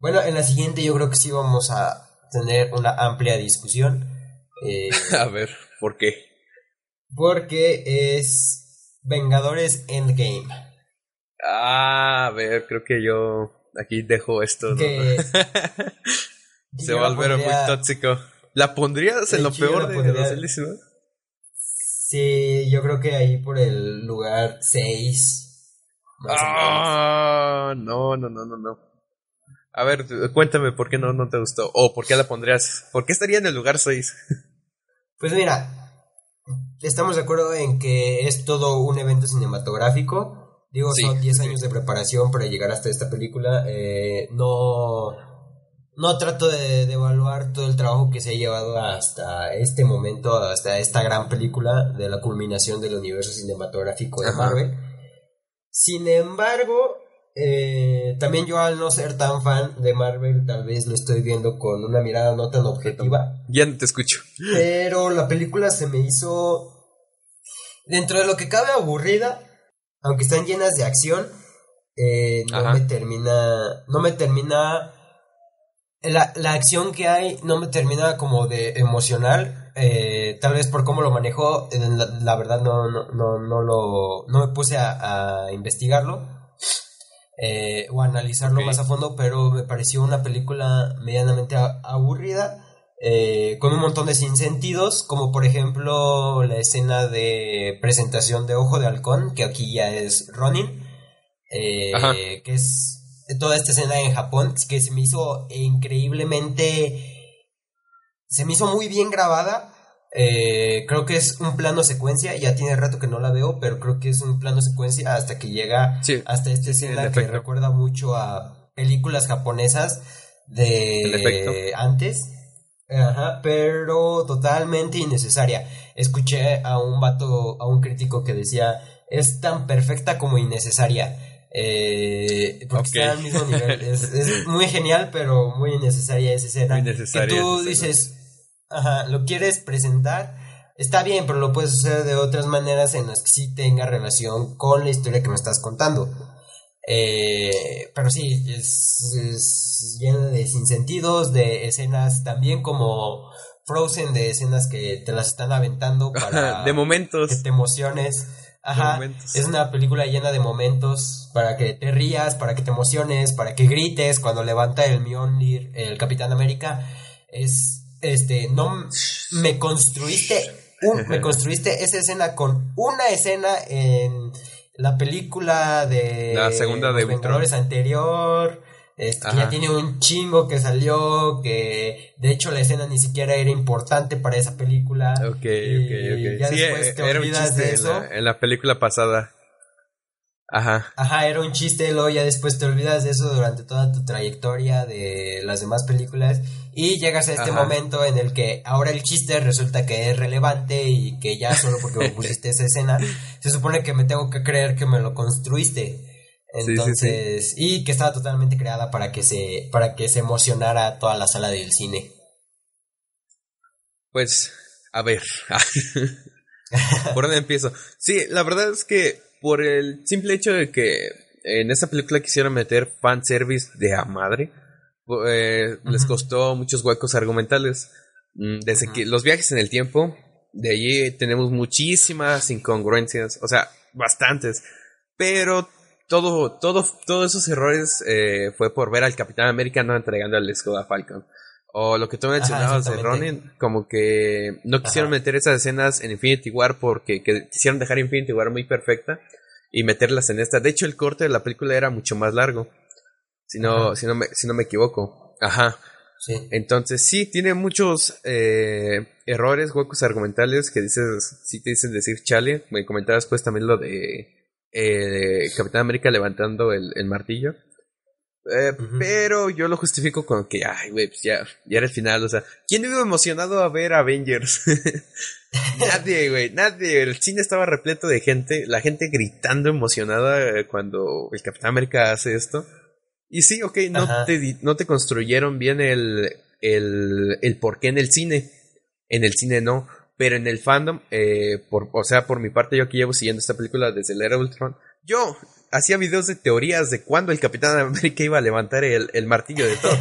Bueno, en la siguiente yo creo que sí vamos a tener una amplia discusión. eh, A ver, ¿por qué? porque es Vengadores Endgame. Ah, a ver, creo que yo aquí dejo esto. Se va a volver muy tóxico. ¿La pondrías De en lo peor de pondría- 2019? Sí, yo creo que ahí por el lugar 6. Ah, no, no, no, no, no. A ver, cuéntame por qué no, no te gustó. O por qué la pondrías. ¿Por qué estaría en el lugar 6? Pues mira, estamos de acuerdo en que es todo un evento cinematográfico. Digo, Sí, son 10 sí. años de preparación para llegar hasta esta película. Eh, no, no trato de, de evaluar todo el trabajo que se ha llevado hasta este momento, hasta esta gran película de la culminación del universo cinematográfico de Ajá. Marvel. Sin embargo, eh, también yo al no ser tan fan de Marvel, tal vez lo estoy viendo con una mirada no tan objetiva. Ya no te escucho. Pero la película se me hizo, dentro de lo que cabe, aburrida, aunque están llenas de acción, eh, no Ajá. me termina, no me termina, la, la acción que hay no me termina como de emocional, eh, tal vez por cómo lo manejó, eh, la, la verdad no, no, no, no lo, no me puse a, a investigarlo. eh, o analizarlo más a fondo, pero me pareció una película medianamente aburrida eh, con un montón de sinsentidos, como por ejemplo la escena de presentación de Ojo de Halcón, que aquí ya es Ronin, eh, que es toda esta escena en Japón, que se me hizo increíblemente, se me hizo muy bien grabada. Eh, creo que es un plano secuencia, ya tiene rato que no la veo, pero creo que es un plano secuencia hasta que llega Sí. hasta esta escena que recuerda mucho a películas japonesas de antes. Ajá, pero totalmente innecesaria. Escuché a un vato, a un crítico que decía, es tan perfecta como innecesaria. Eh, porque está al mismo nivel. Es, es muy genial, pero muy innecesaria esa escena. Muy Que tú dices, ajá, lo quieres presentar, está bien, pero lo puedes hacer de otras maneras en las que sí tenga relación con la historia que me estás contando. Eh, pero sí, es, es llena de sinsentidos, de escenas también como Frozen, de escenas que te las están aventando para de momentos. que te emociones. Ajá, es una película llena de momentos para que te rías, para que te emociones, para que grites cuando levanta el Mjolnir, el Capitán América. Es, este, no me construiste, un- me construiste esa escena con una escena en la película de La segunda de Los Vengadores anterior. este, que ya tiene un chingo que salió, que de hecho la escena ni siquiera era importante para esa película. Ok, ok, Y ok. ya Sí, después te era un olvidas chiste de en eso. la, en la película pasada. Ajá. Ajá, era un chiste, luego ya después te olvidas de eso durante toda tu trayectoria de las demás películas y llegas a este Ajá. momento en el que ahora el chiste resulta que es relevante y que ya solo porque me pusiste esa escena, se supone que me tengo que creer que me lo construiste. Sí, sí, sí. Entonces, y que estaba totalmente creada para que se para que se emocionara toda la sala del cine. Pues, a ver. ¿Por dónde empiezo? Sí, la verdad es que por el simple hecho de que en esta película quisieron meter fanservice de a madre, eh, les costó muchos huecos argumentales. Mm, Desde que los viajes en el tiempo, de allí tenemos muchísimas incongruencias, o sea, bastantes. Pero todo, todo, todos esos errores eh, fue por ver al Capitán América no entregando el escudo a Falcon. O lo que tú mencionabas de exactamente. Ronin, como que no quisieron Ajá. meter esas escenas en Infinity War porque que quisieron dejar Infinity War muy perfecta y meterlas en esta. De hecho, el corte de la película era mucho más largo, si no, Ajá. si no, me, si no me equivoco. Ajá. Sí. Entonces sí, tiene muchos eh, errores, huecos argumentales que dices, sí te dicen decir chale. Me comentabas pues también lo de eh, Capitán América levantando el, el martillo. Eh. Pero yo lo justifico con que, ay, güey, pues ya, ya era el final. O sea, ¿quién iba emocionado a ver Avengers? nadie, güey, nadie. El cine estaba repleto de gente, la gente gritando emocionada eh, cuando el Capitán América hace esto. Y sí, ok, no Ajá. te, no te construyeron bien el, el, el por qué en el cine. En el cine no. Pero en el fandom, eh, por, o sea, por mi parte, yo que llevo siguiendo esta película desde el Era Ultron, yo hacía videos de teorías de cuándo el Capitán América iba a levantar el, el martillo de Thor.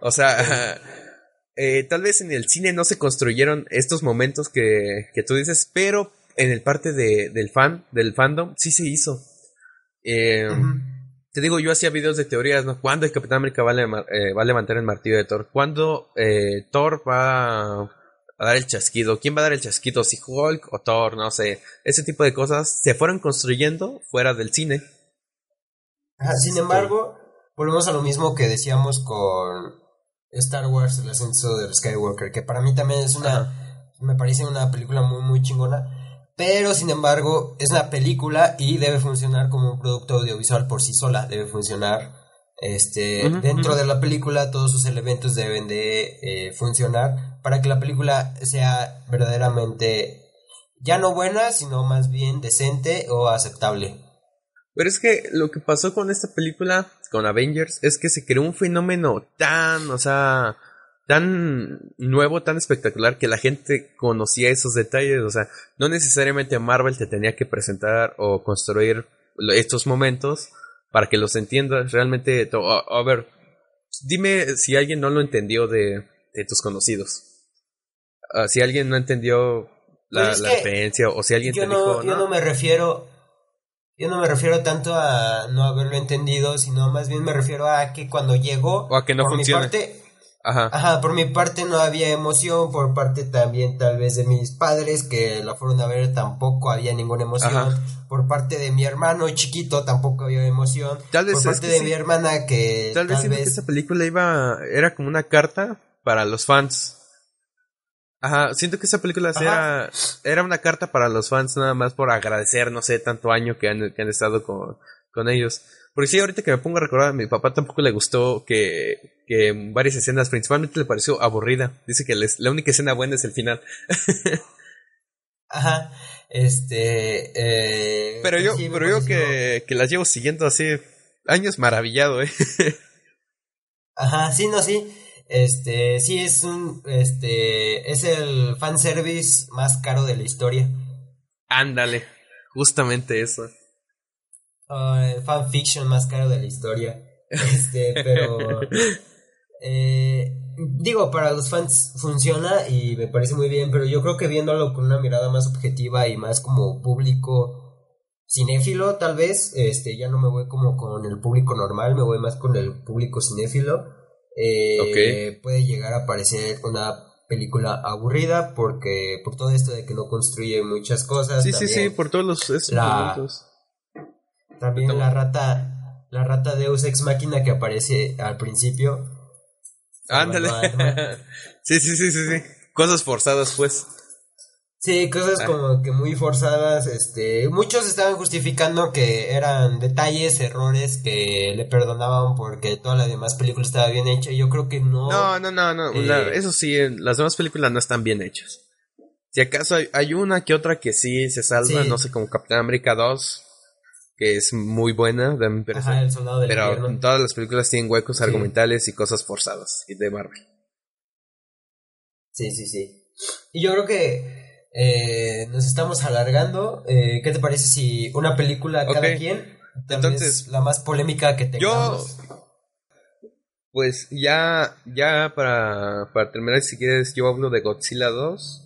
O sea, eh, tal vez en el cine no se construyeron estos momentos que, que tú dices, pero en el parte de, del fan, del fandom, sí se hizo. Eh, Ujú. te digo, yo hacía videos de teorías, ¿no? ¿Cuándo el Capitán América va a, eh, va a levantar el martillo de Thor? ¿Cuándo eh, Thor va a dar el chasquido? ¿Quién va a dar el chasquido? ¿Si Hulk o Thor? No sé. Ese tipo de cosas se fueron construyendo fuera del cine. Ajá, sin embargo, volvemos a lo mismo que decíamos con Star Wars, el ascenso de Skywalker, que para mí también es una, me parece una película muy, muy chingona, pero sin embargo es una película y debe funcionar como un producto audiovisual por sí sola, debe funcionar, este, dentro de la película todos sus elementos deben de eh, funcionar para que la película sea verdaderamente ya no buena, sino más bien decente o aceptable. Pero es que lo que pasó con esta película, con Avengers, es que se creó un fenómeno tan, o sea, tan nuevo, tan espectacular que la gente conocía esos detalles. O sea, no necesariamente Marvel te tenía que presentar o construir estos momentos para que los entiendas. Realmente, a, a ver, dime si alguien no lo entendió de, de tus conocidos. Ah, si alguien no entendió la, Pues es la que referencia o si alguien yo te no, dijo, yo "No, no me refiero yo no me refiero tanto a no haberlo entendido sino más bien me refiero a que cuando llegó O a que no por funcione. mi parte Ajá. ajá por mi parte no había emoción por parte también tal vez de mis padres que la fueron a ver tampoco había ninguna emoción Ajá. por parte de mi hermano chiquito tampoco había emoción Tal vez por parte de sí. mi hermana que Tal vez siento que esta película iba. Era como una carta para los fans. Ajá, siento que esta película era, era una carta para los fans, nada más por agradecer, no sé, tanto año que han, que han estado con, con ellos. Porque sí, ahorita que me pongo a recordar, a mi papá tampoco le gustó que, que en varias escenas, principalmente le pareció aburrida. Dice que les- la única escena buena es el final. Ajá. Este. Eh, pero yo, sí, pero yo que, que las llevo siguiendo así años maravillado, ¿eh? Ajá, sí, no, sí. Este, sí, es un. Este. Es el fanservice más caro de la historia. Ándale, justamente eso. El fanfiction más caro de la historia. Este, pero. eh, digo, para los fans funciona y me parece muy bien, pero yo creo que viéndolo con una mirada más objetiva y más como público cinéfilo, tal vez, este, ya no me voy como con el público normal, me voy más con el público cinéfilo. Eh, Puede llegar a parecer una película aburrida porque por todo esto de que no construye muchas cosas. Sí, sí, sí, por todos los esos La-. También la rata, la rata Deus Ex Máquina que aparece al principio. Ándale. Sí, sí, sí, sí, sí. Cosas forzadas, pues. Sí, cosas Ah. como que muy forzadas, este, muchos estaban justificando que eran detalles, errores que le perdonaban porque toda la demás película estaba bien hecha. y Yo creo que no. No, no, no, no. Eh, la- eso sí, las demás películas no están bien hechas. Si acaso hay, hay una que otra que sí se salva, Sí. no sé, como Capitán América 2, que es muy buena, de mi parecer. Ajá, el soldado del Pero invierno. todas las películas tienen huecos Sí. argumentales y cosas forzadas y de Marvel. Sí, sí, sí. Y yo creo que eh, nos estamos alargando. Eh, ¿Qué te parece si una película cada quien? Entonces, vez la más polémica que Yo, tengamos. pues ya, ya para, para terminar, si quieres, yo hablo de Godzilla 2.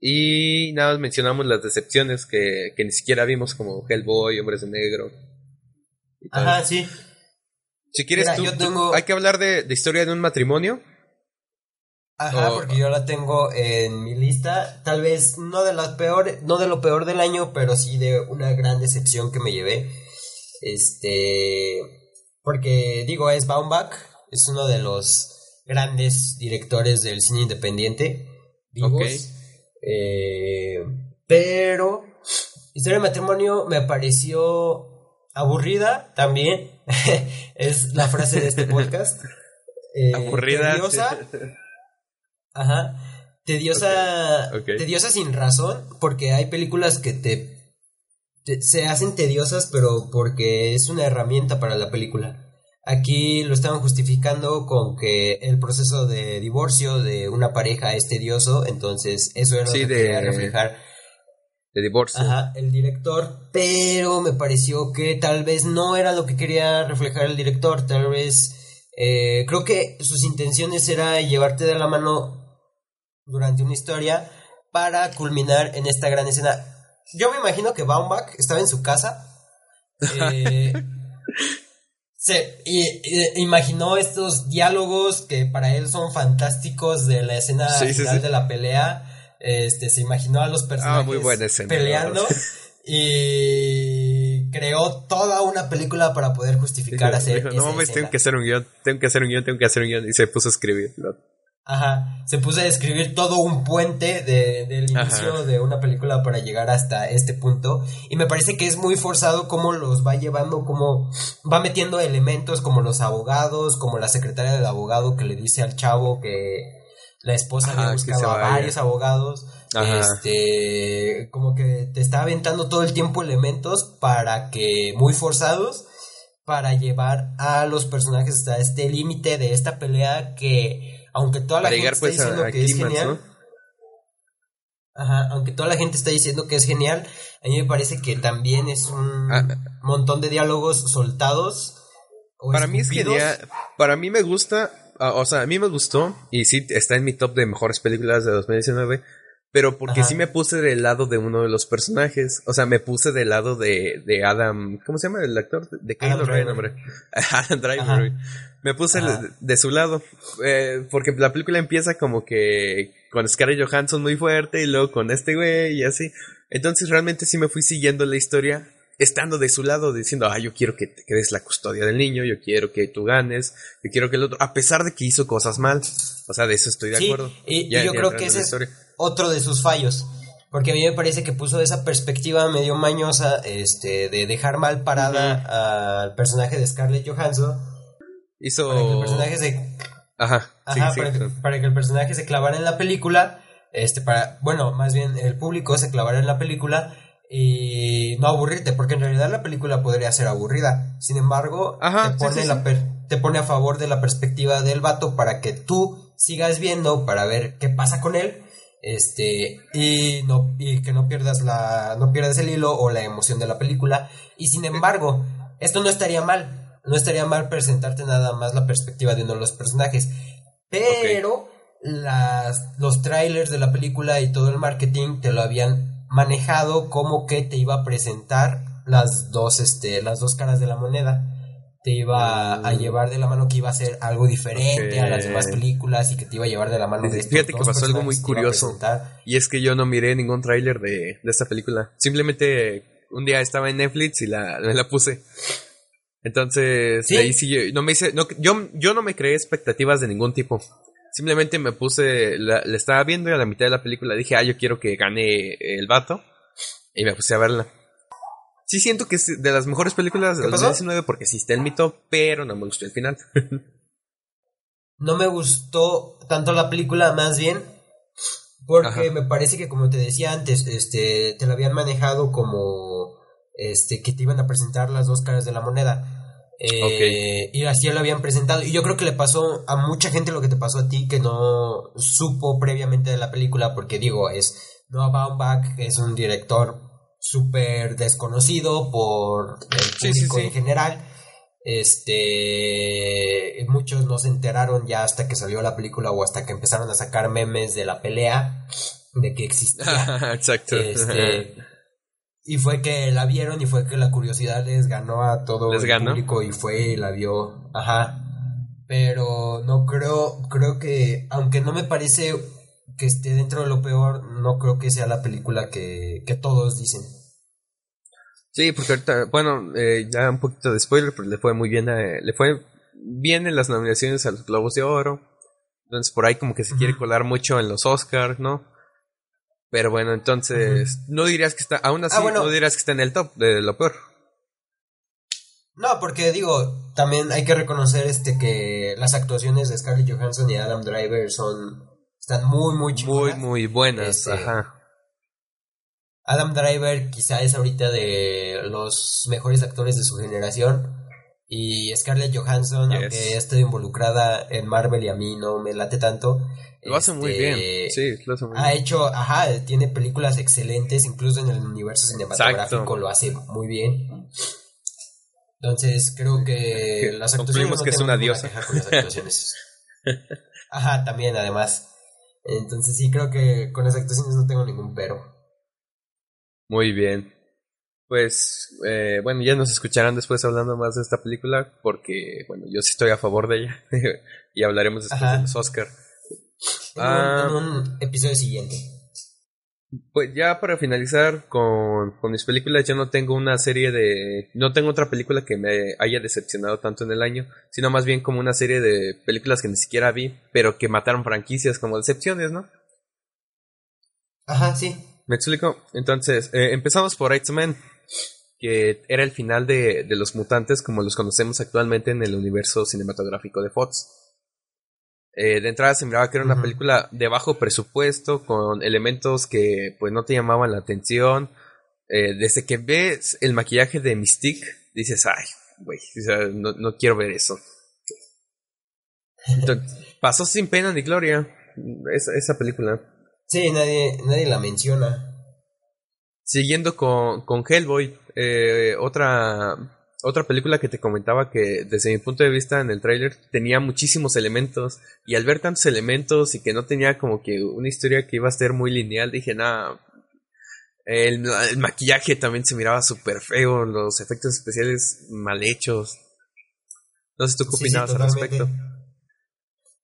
Y nada más mencionamos las decepciones que, que ni siquiera vimos, como Hellboy, Hombres de Negro. Ajá, sí. Si quieres, Mira, tú, yo tú- tengo- hay que hablar de, de historia de un matrimonio. Ajá, porque yo la tengo en mi lista. Tal vez no de las peores, no de lo peor del año, pero sí de una gran decepción que me llevé. Este. Porque, digo, es Baumbach. Es uno de los grandes directores del cine independiente. Vivos. Ok. Eh, pero. Historia de matrimonio me pareció aburrida también. es la frase de este podcast. Eh, Aburrida. tediosa. Ajá. Tediosa. Tediosa sin razón. Porque hay películas que te, te- se hacen tediosas, pero porque es una herramienta para la película. Aquí lo estaban justificando con que el proceso de divorcio de una pareja es tedioso, entonces eso era Sí, lo que de- quería reflejar De divorcio. Ajá, el director, pero me pareció que tal vez no era lo que quería reflejar el director, tal vez eh, creo que sus intenciones era llevarte de la mano durante una historia para culminar en esta gran escena. Yo me imagino que Baumbach estaba en su casa. eh, se y- y- imaginó estos diálogos que para él son fantásticos de la escena Sí, final sí. de la pelea. Este, se imaginó a los personajes Ah, muy buena escena, la peleando y creó toda una película para poder justificar Dijo, hacer dijo, no mames, escena". tengo que hacer un guion, tengo que hacer un guion, tengo que hacer un guion. Y se puso a escribir. Ajá, se puso a describir todo un puente de, del inicio Ajá. de una película para llegar hasta este punto. Y me parece que es muy forzado cómo los va llevando, cómo va metiendo elementos como los abogados, como la secretaria del abogado que le dice al chavo que la esposa Ajá, había buscado a varios abogados. Ajá. Este, como que te está aventando todo el tiempo elementos para que, muy forzados, para llevar a los personajes hasta este límite de esta pelea que, aunque toda la Para gente llegar está pues diciendo a, a que es genial, ¿no? Ajá, aunque toda la gente está diciendo que es genial, a mí me parece que también es un Ah. montón de diálogos soltados. o Para mí es genial. Para mí me gusta. ah, o sea, a mí me gustó. Y sí, está en mi top de mejores películas de 2019. Pero porque Ajá. sí me puse del lado de uno de los personajes. O sea, me puse del lado de, de Adam. ¿Cómo se llama el actor? De Kylo Adam Driver. hombre. Adam Driver. Ajá. Me puse de su lado. Eh, porque la película empieza como que con Scarlett Johansson muy fuerte y luego con este güey y así. Entonces realmente sí me fui siguiendo la historia estando de su lado diciendo, ah, yo quiero que te quedes la custodia del niño, yo quiero que tú ganes, yo quiero que el otro, a pesar de que hizo cosas mal. O sea, de eso estoy de Sí, acuerdo. y, Ya- yo ya creo que ese es otro de sus fallos. Porque a mí me parece que puso esa perspectiva medio mañosa este, de dejar mal parada al personaje de Scarlett Johansson Hizo... para que el personaje se Ajá, Ajá, sí, para, que, sí. para que el personaje se clavara en la película este, para, bueno, más bien el público se clavará en la película y no aburrirte, porque en realidad la película podría ser aburrida. Sin embargo, Ajá, te, pone sí, la per- te pone a favor de la perspectiva del vato para que tú sigas viendo, para ver qué pasa con él. Este, y no, y que no pierdas la, no pierdas el hilo o la emoción de la película. Y sin embargo, esto no estaría mal. No estaría mal presentarte nada más la perspectiva de uno de los personajes. Pero las, los trailers de la película y todo el marketing te lo habían manejado como que te iba a presentar las dos, este, las dos caras de la moneda. Te iba a, a llevar de la mano que iba a ser algo diferente a las demás películas y que te iba a llevar de la mano de Fíjate que pasó algo muy curioso. Y es que yo no miré ningún tráiler de, de esta película. Simplemente un día estaba en Netflix y la, me la puse. Entonces, ¿Sí? de ahí sí yo no me hice, no, yo, yo no me creé expectativas de ningún tipo. Simplemente me puse, la, la estaba viendo y a la mitad de la película dije, ah, yo quiero que gane el vato. Y me puse a verla. Sí siento que es de las mejores películas de ¿Qué pasó? 2019 porque sí está el mito, pero no me gustó el final. No me gustó tanto la película, más bien, porque Ajá. me parece que como te decía antes, este, te lo habían manejado como, este, que te iban a presentar las dos caras de la moneda. Eh, Y así lo habían presentado. Y yo creo que le pasó a mucha gente lo que te pasó a ti, que no supo previamente de la película, porque digo, es Noah Baumbach, es un director súper desconocido por el sí, público sí. en general. Este, muchos no se enteraron ya hasta que salió la película o hasta que empezaron a sacar memes de la pelea, de que existía. Exacto. Este, y fue que la vieron y fue que la curiosidad les ganó a todo ¿Les el ganó? público y fue y la vio. Ajá. Pero no creo, creo que, aunque no me parece que esté dentro de lo peor, no creo que sea la película que, que todos dicen. Sí, porque ahorita, bueno, eh, ya un poquito de spoiler, pero le fue muy bien, a- le fue bien en las nominaciones a los Globos de Oro. Entonces por ahí como que se quiere colar mucho en los Oscars, ¿no? Pero bueno, entonces no dirías que está, aún así Ah, bueno. no dirías que está en el top de lo peor. No, porque digo, también hay que reconocer este que las actuaciones de Scarlett Johansson y Adam Driver son están muy muy Muy, chingonas. muy buenas, Este, ajá. Adam Driver quizá es ahorita de los mejores actores de su generación. Y Scarlett Johansson, Yes. aunque ha estado involucrada en Marvel y a mí no me late tanto. Lo hace muy este, bien, sí, lo hace muy Ha bien. hecho, ajá, tiene películas excelentes, incluso en el universo cinematográfico Exacto. lo hace muy bien. Entonces creo que las concluimos actuaciones no que es una diosa. con las actuaciones. Ajá, también además. Entonces sí creo que con las actuaciones no tengo ningún pero. Muy bien. Pues, eh, bueno, ya nos escucharán después hablando más de esta película, porque, bueno, yo sí estoy a favor de ella. y hablaremos después Ajá. de los Oscar. En, Ah. un, en un episodio siguiente. Pues ya para finalizar con, con mis películas, yo no tengo una serie de... No tengo otra película que me haya decepcionado tanto en el año, sino más bien como una serie de películas que ni siquiera vi, pero que mataron franquicias como decepciones, ¿no? Ajá, sí. ¿Me explico? Entonces, eh, empezamos por X-Men, que era el final de, de los mutantes como los conocemos actualmente en el universo cinematográfico de Fox. Eh, de entrada se miraba que era una película de bajo presupuesto, con elementos que pues no te llamaban la atención. Eh, desde que ves el maquillaje de Mystique, dices, ay, güey, o sea, no, no quiero ver eso. Entonces, pasó sin pena ni gloria esa, esa película. Sí, nadie, nadie la menciona. Siguiendo con, con Hellboy, eh, otra, otra película que te comentaba que desde mi punto de vista en el tráiler tenía muchísimos elementos y al ver tantos elementos y que no tenía como que una historia que iba a ser muy lineal, dije, nada, el, el maquillaje también se miraba súper feo, los efectos especiales mal hechos. No sé tú qué Sí, sí, opinabas al respecto.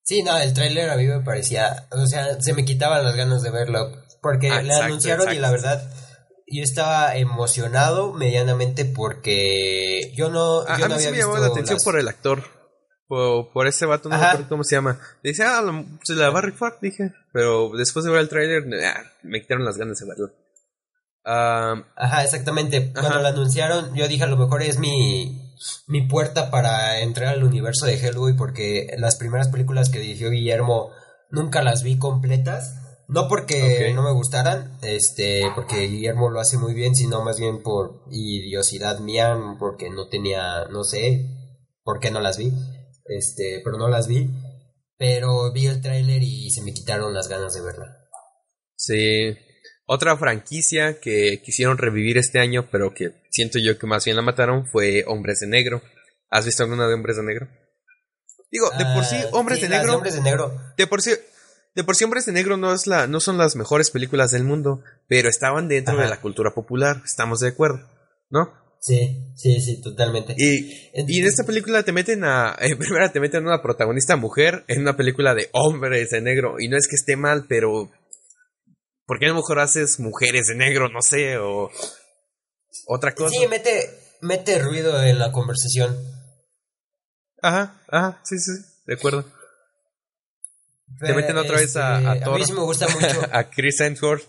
Sí, no, el tráiler a mí me parecía, o sea, se me quitaban las ganas de verlo, porque Ah, le exacto, anunciaron y la verdad, yo estaba emocionado medianamente porque yo no, yo a no mí sí había me llamó la atención las- por el actor. Por, por ese vato, no acuerdo cómo se llama. Dice, ah, lo- se la va a rifar, dije. Pero después de ver el tráiler, ah, me quitaron las ganas de verlo. Ajá, exactamente. Ajá. Cuando lo anunciaron, yo dije a lo mejor es mi, mi puerta para entrar al universo de Hellboy, porque las primeras películas que dirigió Guillermo nunca las vi completas. No porque no me gustaran, este, porque Guillermo lo hace muy bien, sino más bien por idiosidad mía, porque no tenía, no sé por qué no las vi, este, pero no las vi. Pero vi el tráiler y se me quitaron las ganas de verla. Sí. Otra franquicia que quisieron revivir este año, pero que siento yo que más bien la mataron, fue Hombres de Negro. ¿Has visto alguna de Hombres de Negro? Digo, de por sí, Ah, Hombres sí, de Negro. Hombres de Negro. De por sí, de por sí Hombres de Negro no es la, no son las mejores películas del mundo, pero estaban dentro Ajá. de la cultura popular, estamos de acuerdo, ¿no? Sí, sí, sí, totalmente. Y, y en esta película te meten a, en primera te meten a una protagonista mujer en una película de hombres de negro, y no es que esté mal, pero ¿por qué a lo mejor haces mujeres de negro? No sé, o otra cosa. Sí, mete, mete ruido en la conversación. Ajá, ajá, sí, sí, de acuerdo. Te meten otra vez a- este, a Thor. mí sí me gusta mucho. a Chris Hemsworth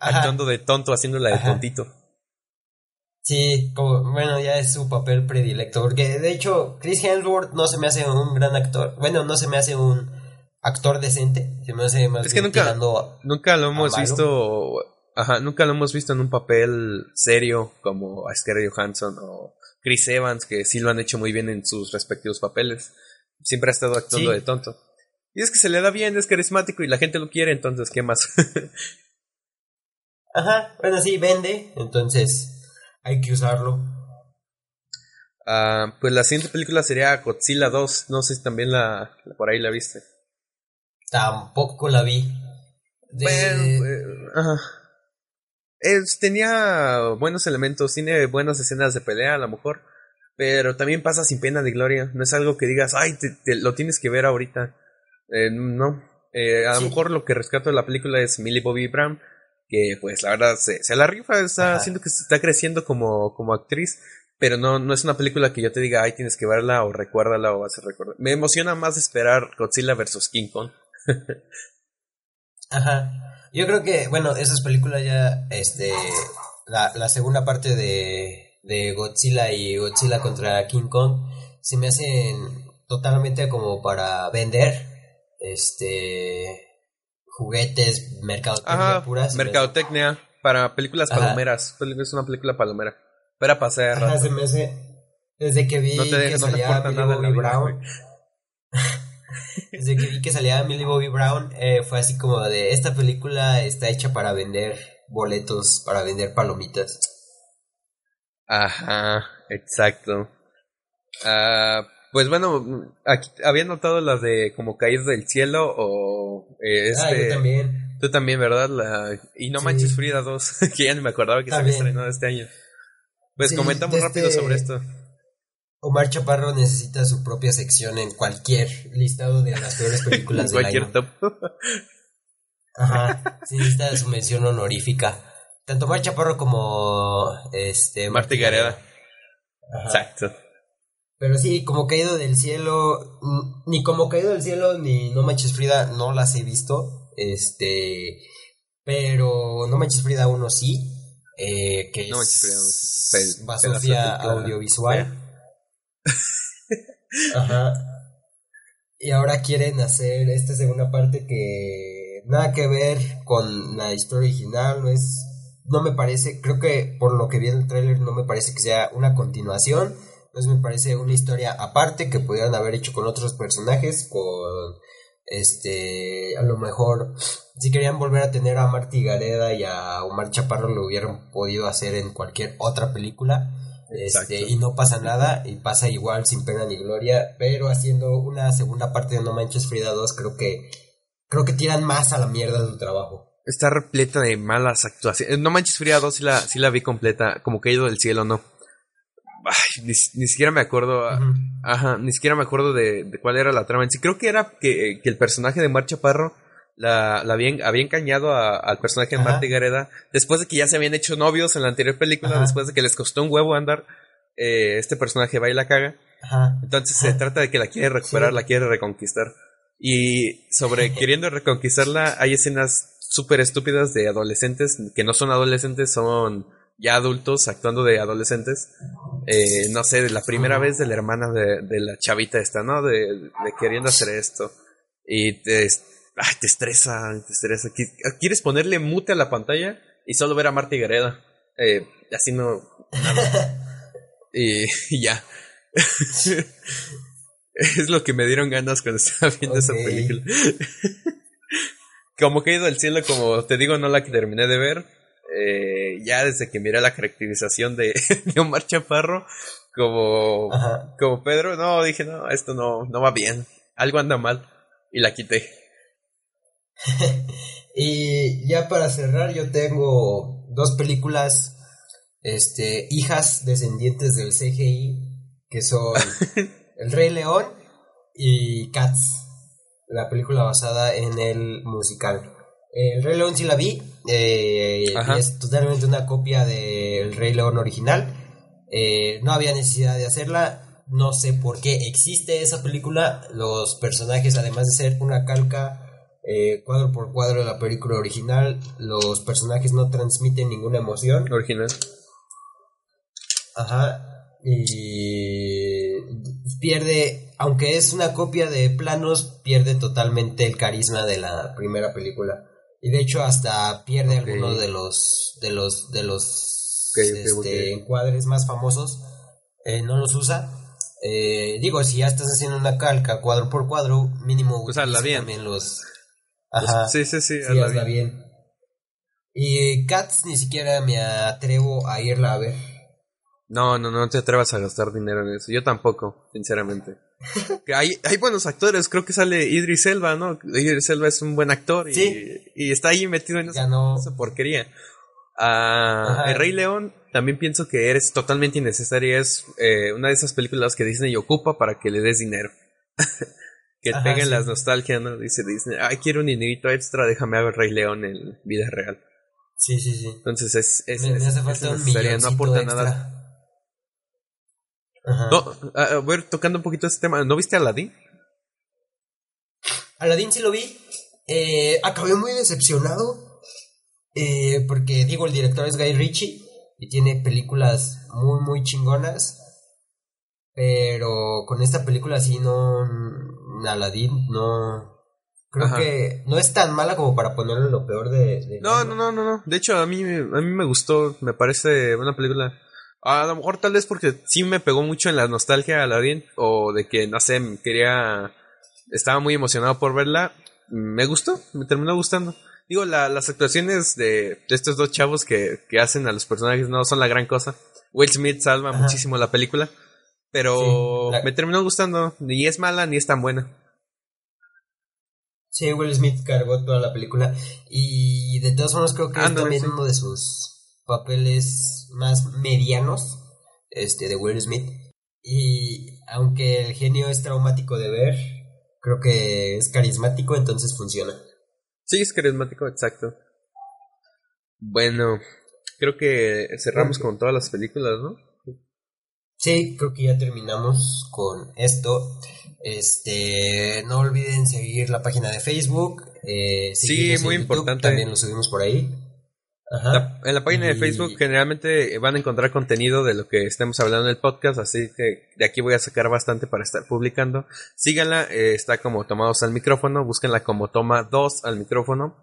actuando de tonto, haciéndola de Ajá. tontito. Sí, como, bueno, ya es su papel predilecto, porque de hecho Chris Hemsworth no se me hace un gran actor, bueno, no se me hace un actor decente, se me hace más Es que nunca- a- Nunca lo hemos visto, ajá, nunca lo hemos visto en un papel serio como a Scarlett Johansson o Chris Evans, que sí lo han hecho muy bien en sus respectivos papeles. Siempre ha estado actuando Sí. de tonto. Y es que se le da bien, es carismático y la gente lo quiere, entonces, ¿qué más? Ajá, bueno, sí, vende, entonces hay que usarlo. Ah, pues la siguiente película sería Godzilla 2, no sé si también la, la- por ahí la viste. Tampoco la vi. De- Bueno, eh, ajá. Es- tenía buenos elementos, tiene buenas escenas de pelea a lo mejor, pero también pasa sin pena ni gloria. No es algo que digas, ay, te- te- lo tienes que ver ahorita. Eh, no. Eh, a lo mejor lo que rescato de la película es Millie Bobby Brown, que pues la verdad se, se la rifa, está Ajá. haciendo que se está creciendo como, como actriz. Pero no, no es una película que yo te diga, ay, tienes que verla o recuérdala o vas a recordar. Me emociona más esperar Godzilla vs. King Kong. Ajá. Yo creo que, bueno, esas películas ya, este, la, la segunda parte de, de Godzilla y Godzilla contra King Kong se me hacen totalmente como para vender, este, juguetes, mercadotecnia Ajá, pura. se me- mercadotecnia para películas Ajá. palomeras. Es una película palomera. Rato. se me hace, desde que vi No te, que no salía Millie Bobby vida, Brown, desde que vi que salía Millie Bobby Brown, eh, fue así como de, esta película está hecha para vender boletos, para vender palomitas. Ajá, exacto. Ah, pues bueno, aquí había notado las de como caído del cielo o eh, Ah, este. yo también. Tú también, ¿verdad? La, y No Sí. Manches Frida 2, que ya ni me acordaba que se había También. estrenado este año. Pues Sí, comentamos rápido este- sobre esto. Omar Chaparro necesita su propia sección en cualquier listado de las peores películas del Cualquier año. top. Ajá, sí necesita su mención honorífica. Tanto Omar Chaparro como este Marta Gareda. Exacto. Pero sí, como caído del cielo, mm, ni como caído del cielo ni No Manches Frida no las he visto. Este, pero No Manches Frida 1 sí, eh, que No es Frida uno sí, pe- Basofia audiovisual. Ajá. Y ahora quieren hacer esta segunda parte que nada que ver con la historia original, no es no me parece, creo que por lo que vi en el tráiler no me parece que sea una continuación, entonces me parece una historia aparte que pudieran haber hecho con otros personajes, con este, a lo mejor si querían volver a tener a Marty Gareda y a Omar Chaparro lo hubieran podido hacer en cualquier otra película. Este, y no pasa nada, y pasa igual sin pena ni gloria, pero haciendo una segunda parte de No Manches Frida 2, creo que creo que tiran más a la mierda su trabajo. Está repleta de malas actuaciones. No manches Frida 2 sí la, sí la vi completa, como caído del cielo, ¿no? Ay, ni, ni siquiera me acuerdo. ah. Ajá, ni siquiera me acuerdo de, de cuál era la trama en sí. Creo que era que, que el personaje de Mar Chaparro la, la había, había engañado a- al personaje de. Marta Gareda después de que ya se habían hecho novios en la anterior película, Ajá. después de que les costó un huevo andar. eh, este personaje va y la caga. Ajá. Entonces se trata de que la quiere recuperar, Sí. la quiere reconquistar. Y sobre queriendo reconquistarla, hay escenas súper estúpidas de adolescentes que no son adolescentes, son ya adultos actuando de adolescentes. Eh, no sé, de la primera vez de la hermana de, de la chavita esta, ¿no? De, de queriendo hacer esto. Y te- Ay, te estresa, te estresa. Qui- Quieres ponerle mute a la pantalla y solo ver a Marta y Gareda. Eh, así no. y, y ya. es lo que me dieron ganas cuando estaba viendo esa película. como que he ido al cielo, como te digo, no la que terminé de ver. Eh, ya desde que miré la caracterización de, de Omar Chaparro, como, Ajá. como Pedro, no, dije, no, esto no, no va bien. Algo anda mal. Y la quité. Y ya para cerrar, yo tengo dos películas, este, hijas descendientes del CGI, que son El Rey León y Cats, la película basada en el musical. El Rey León sí la vi, eh, es totalmente una copia del Rey León original. Eh, no había necesidad de hacerla, no sé por qué existe esa película. Los personajes, además de ser una calca eh, cuadro por cuadro de la película original, los personajes no transmiten ninguna emoción. Original. Ajá. Y pierde, aunque es una copia de planos, pierde totalmente el carisma de la primera película. Y de hecho hasta pierde Ok. algunos de los de los de los Ok, ok, este, encuadres más famosos. Eh, no los usa. Eh, digo, si ya estás haciendo una calca cuadro por cuadro, mínimo Pues hazla bien. también los Pues, Ajá. sí, sí, sí. Sí, hazla hazla bien. bien. Y Cats ni siquiera me atrevo a irla a ver. No, no, no te atrevas a gastar dinero en eso. Yo tampoco, sinceramente. Que hay, hay buenos actores, creo que sale Idris Elba, ¿no? Idris Elba es un buen actor y, Sí. y está ahí metido en esa, porquería. Ah. El Rey León, también pienso que eres totalmente innecesaria. Es eh, una de esas películas que Disney ocupa para que le des dinero. que Ajá, peguen sí. las nostalgias, ¿no? Dice Disney, ay, quiero un dinerito extra, déjame ver Rey León en vida real. Sí, sí, sí. Entonces es, es, me, me es- falta un innecesaria, no aporta extra. nada. Ajá. No, a, a ver, tocando un poquito este tema, ¿no viste a Aladdin? Aladdin sí lo vi. Eh, acabé muy decepcionado. eh, porque, digo, el director es Guy Ritchie. Y tiene películas muy, muy chingonas. Pero con esta película sí no. Aladdin no. Creo Ajá. que no es tan mala como para ponerle lo peor de. de No, no, no, no, no. De hecho, a mí, a mí me gustó, me parece una película. A lo mejor tal vez porque sí me pegó mucho en la nostalgia Aladdin o de que, no sé, quería... Estaba muy emocionado por verla. Me gustó, me terminó gustando. Digo, la- las actuaciones de, de estos dos chavos que, que hacen a los personajes no son la gran cosa. Will Smith salva Ajá. muchísimo la película. Pero Sí, la- me terminó gustando. Ni es mala ni es tan buena. Sí, Will Smith cargó toda la película. Y de todas formas creo que es también sí. uno de sus papeles más medianos. Este, de Will Smith. Y aunque el genio es traumático de ver, creo que es carismático, entonces funciona. Sí, es carismático, exacto. Bueno, creo que cerramos con todas las películas, ¿no? Sí, creo que ya terminamos con esto. Este, no olviden seguir la página de Facebook. eh, Sí, muy YouTube, importante. También lo subimos por ahí. Ajá. La- en la página de Facebook generalmente van a encontrar contenido de lo que estemos hablando en el podcast, así que de aquí voy a sacar bastante para estar publicando. Síganla, eh, está como Tomados al micrófono, búsquenla como Toma 2 al micrófono.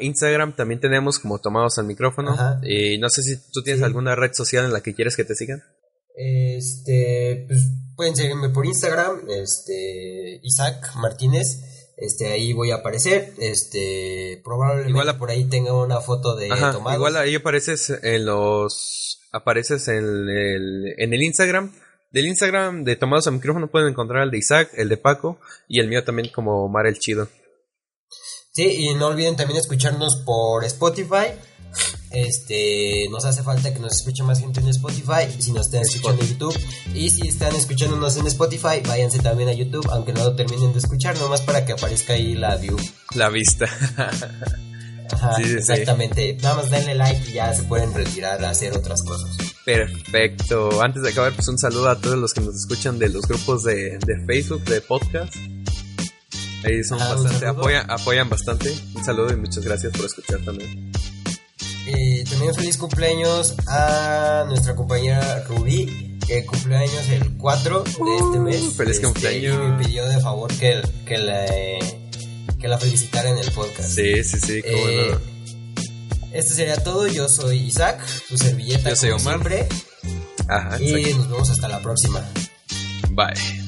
Instagram también tenemos como Tomados al micrófono. Ajá. Y no sé si tú tienes Sí. alguna red social en la que quieres que te sigan. Este, pues pueden seguirme por Instagram, este, Isaac Martínez. Este, ahí voy a aparecer. Este, probablemente Igual a- por ahí tenga una foto de Ajá, tomados. igual ahí apareces en los apareces en el, en el Instagram. Del Instagram de Tomados al micrófono pueden encontrar el de Isaac, el de Paco y el mío también como Omar el Chido. Sí, y no olviden también escucharnos por Spotify. Este, nos hace falta que nos escuche más gente en Spotify. Si nos están escuchando en YouTube. Y si están escuchándonos en Spotify, váyanse también a YouTube, aunque no lo terminen de escuchar, nomás para que aparezca ahí la view. La vista. Ajá, Sí, sí, sí. exactamente. Nada más denle like y ya se pueden retirar a hacer otras cosas. Perfecto. Antes de acabar, pues un saludo a todos los que nos escuchan de los grupos de, de Facebook, de podcast. Ahí son Ah, bastante, apoyan, apoyan bastante. Un saludo y muchas gracias por escuchar también. Eh, también feliz cumpleaños a nuestra compañera Rubí, que cumple años el 4 de este mes. Uh, feliz Este, cumpleaños. Y me pidió de favor que, que le, que la felicitara en el podcast. Sí, sí, sí, cómo Eh, no. Esto sería todo. Yo soy Isaac, su servilleta Yo soy Omar. siempre. Ajá, Y exacto. nos vemos hasta la próxima. Bye.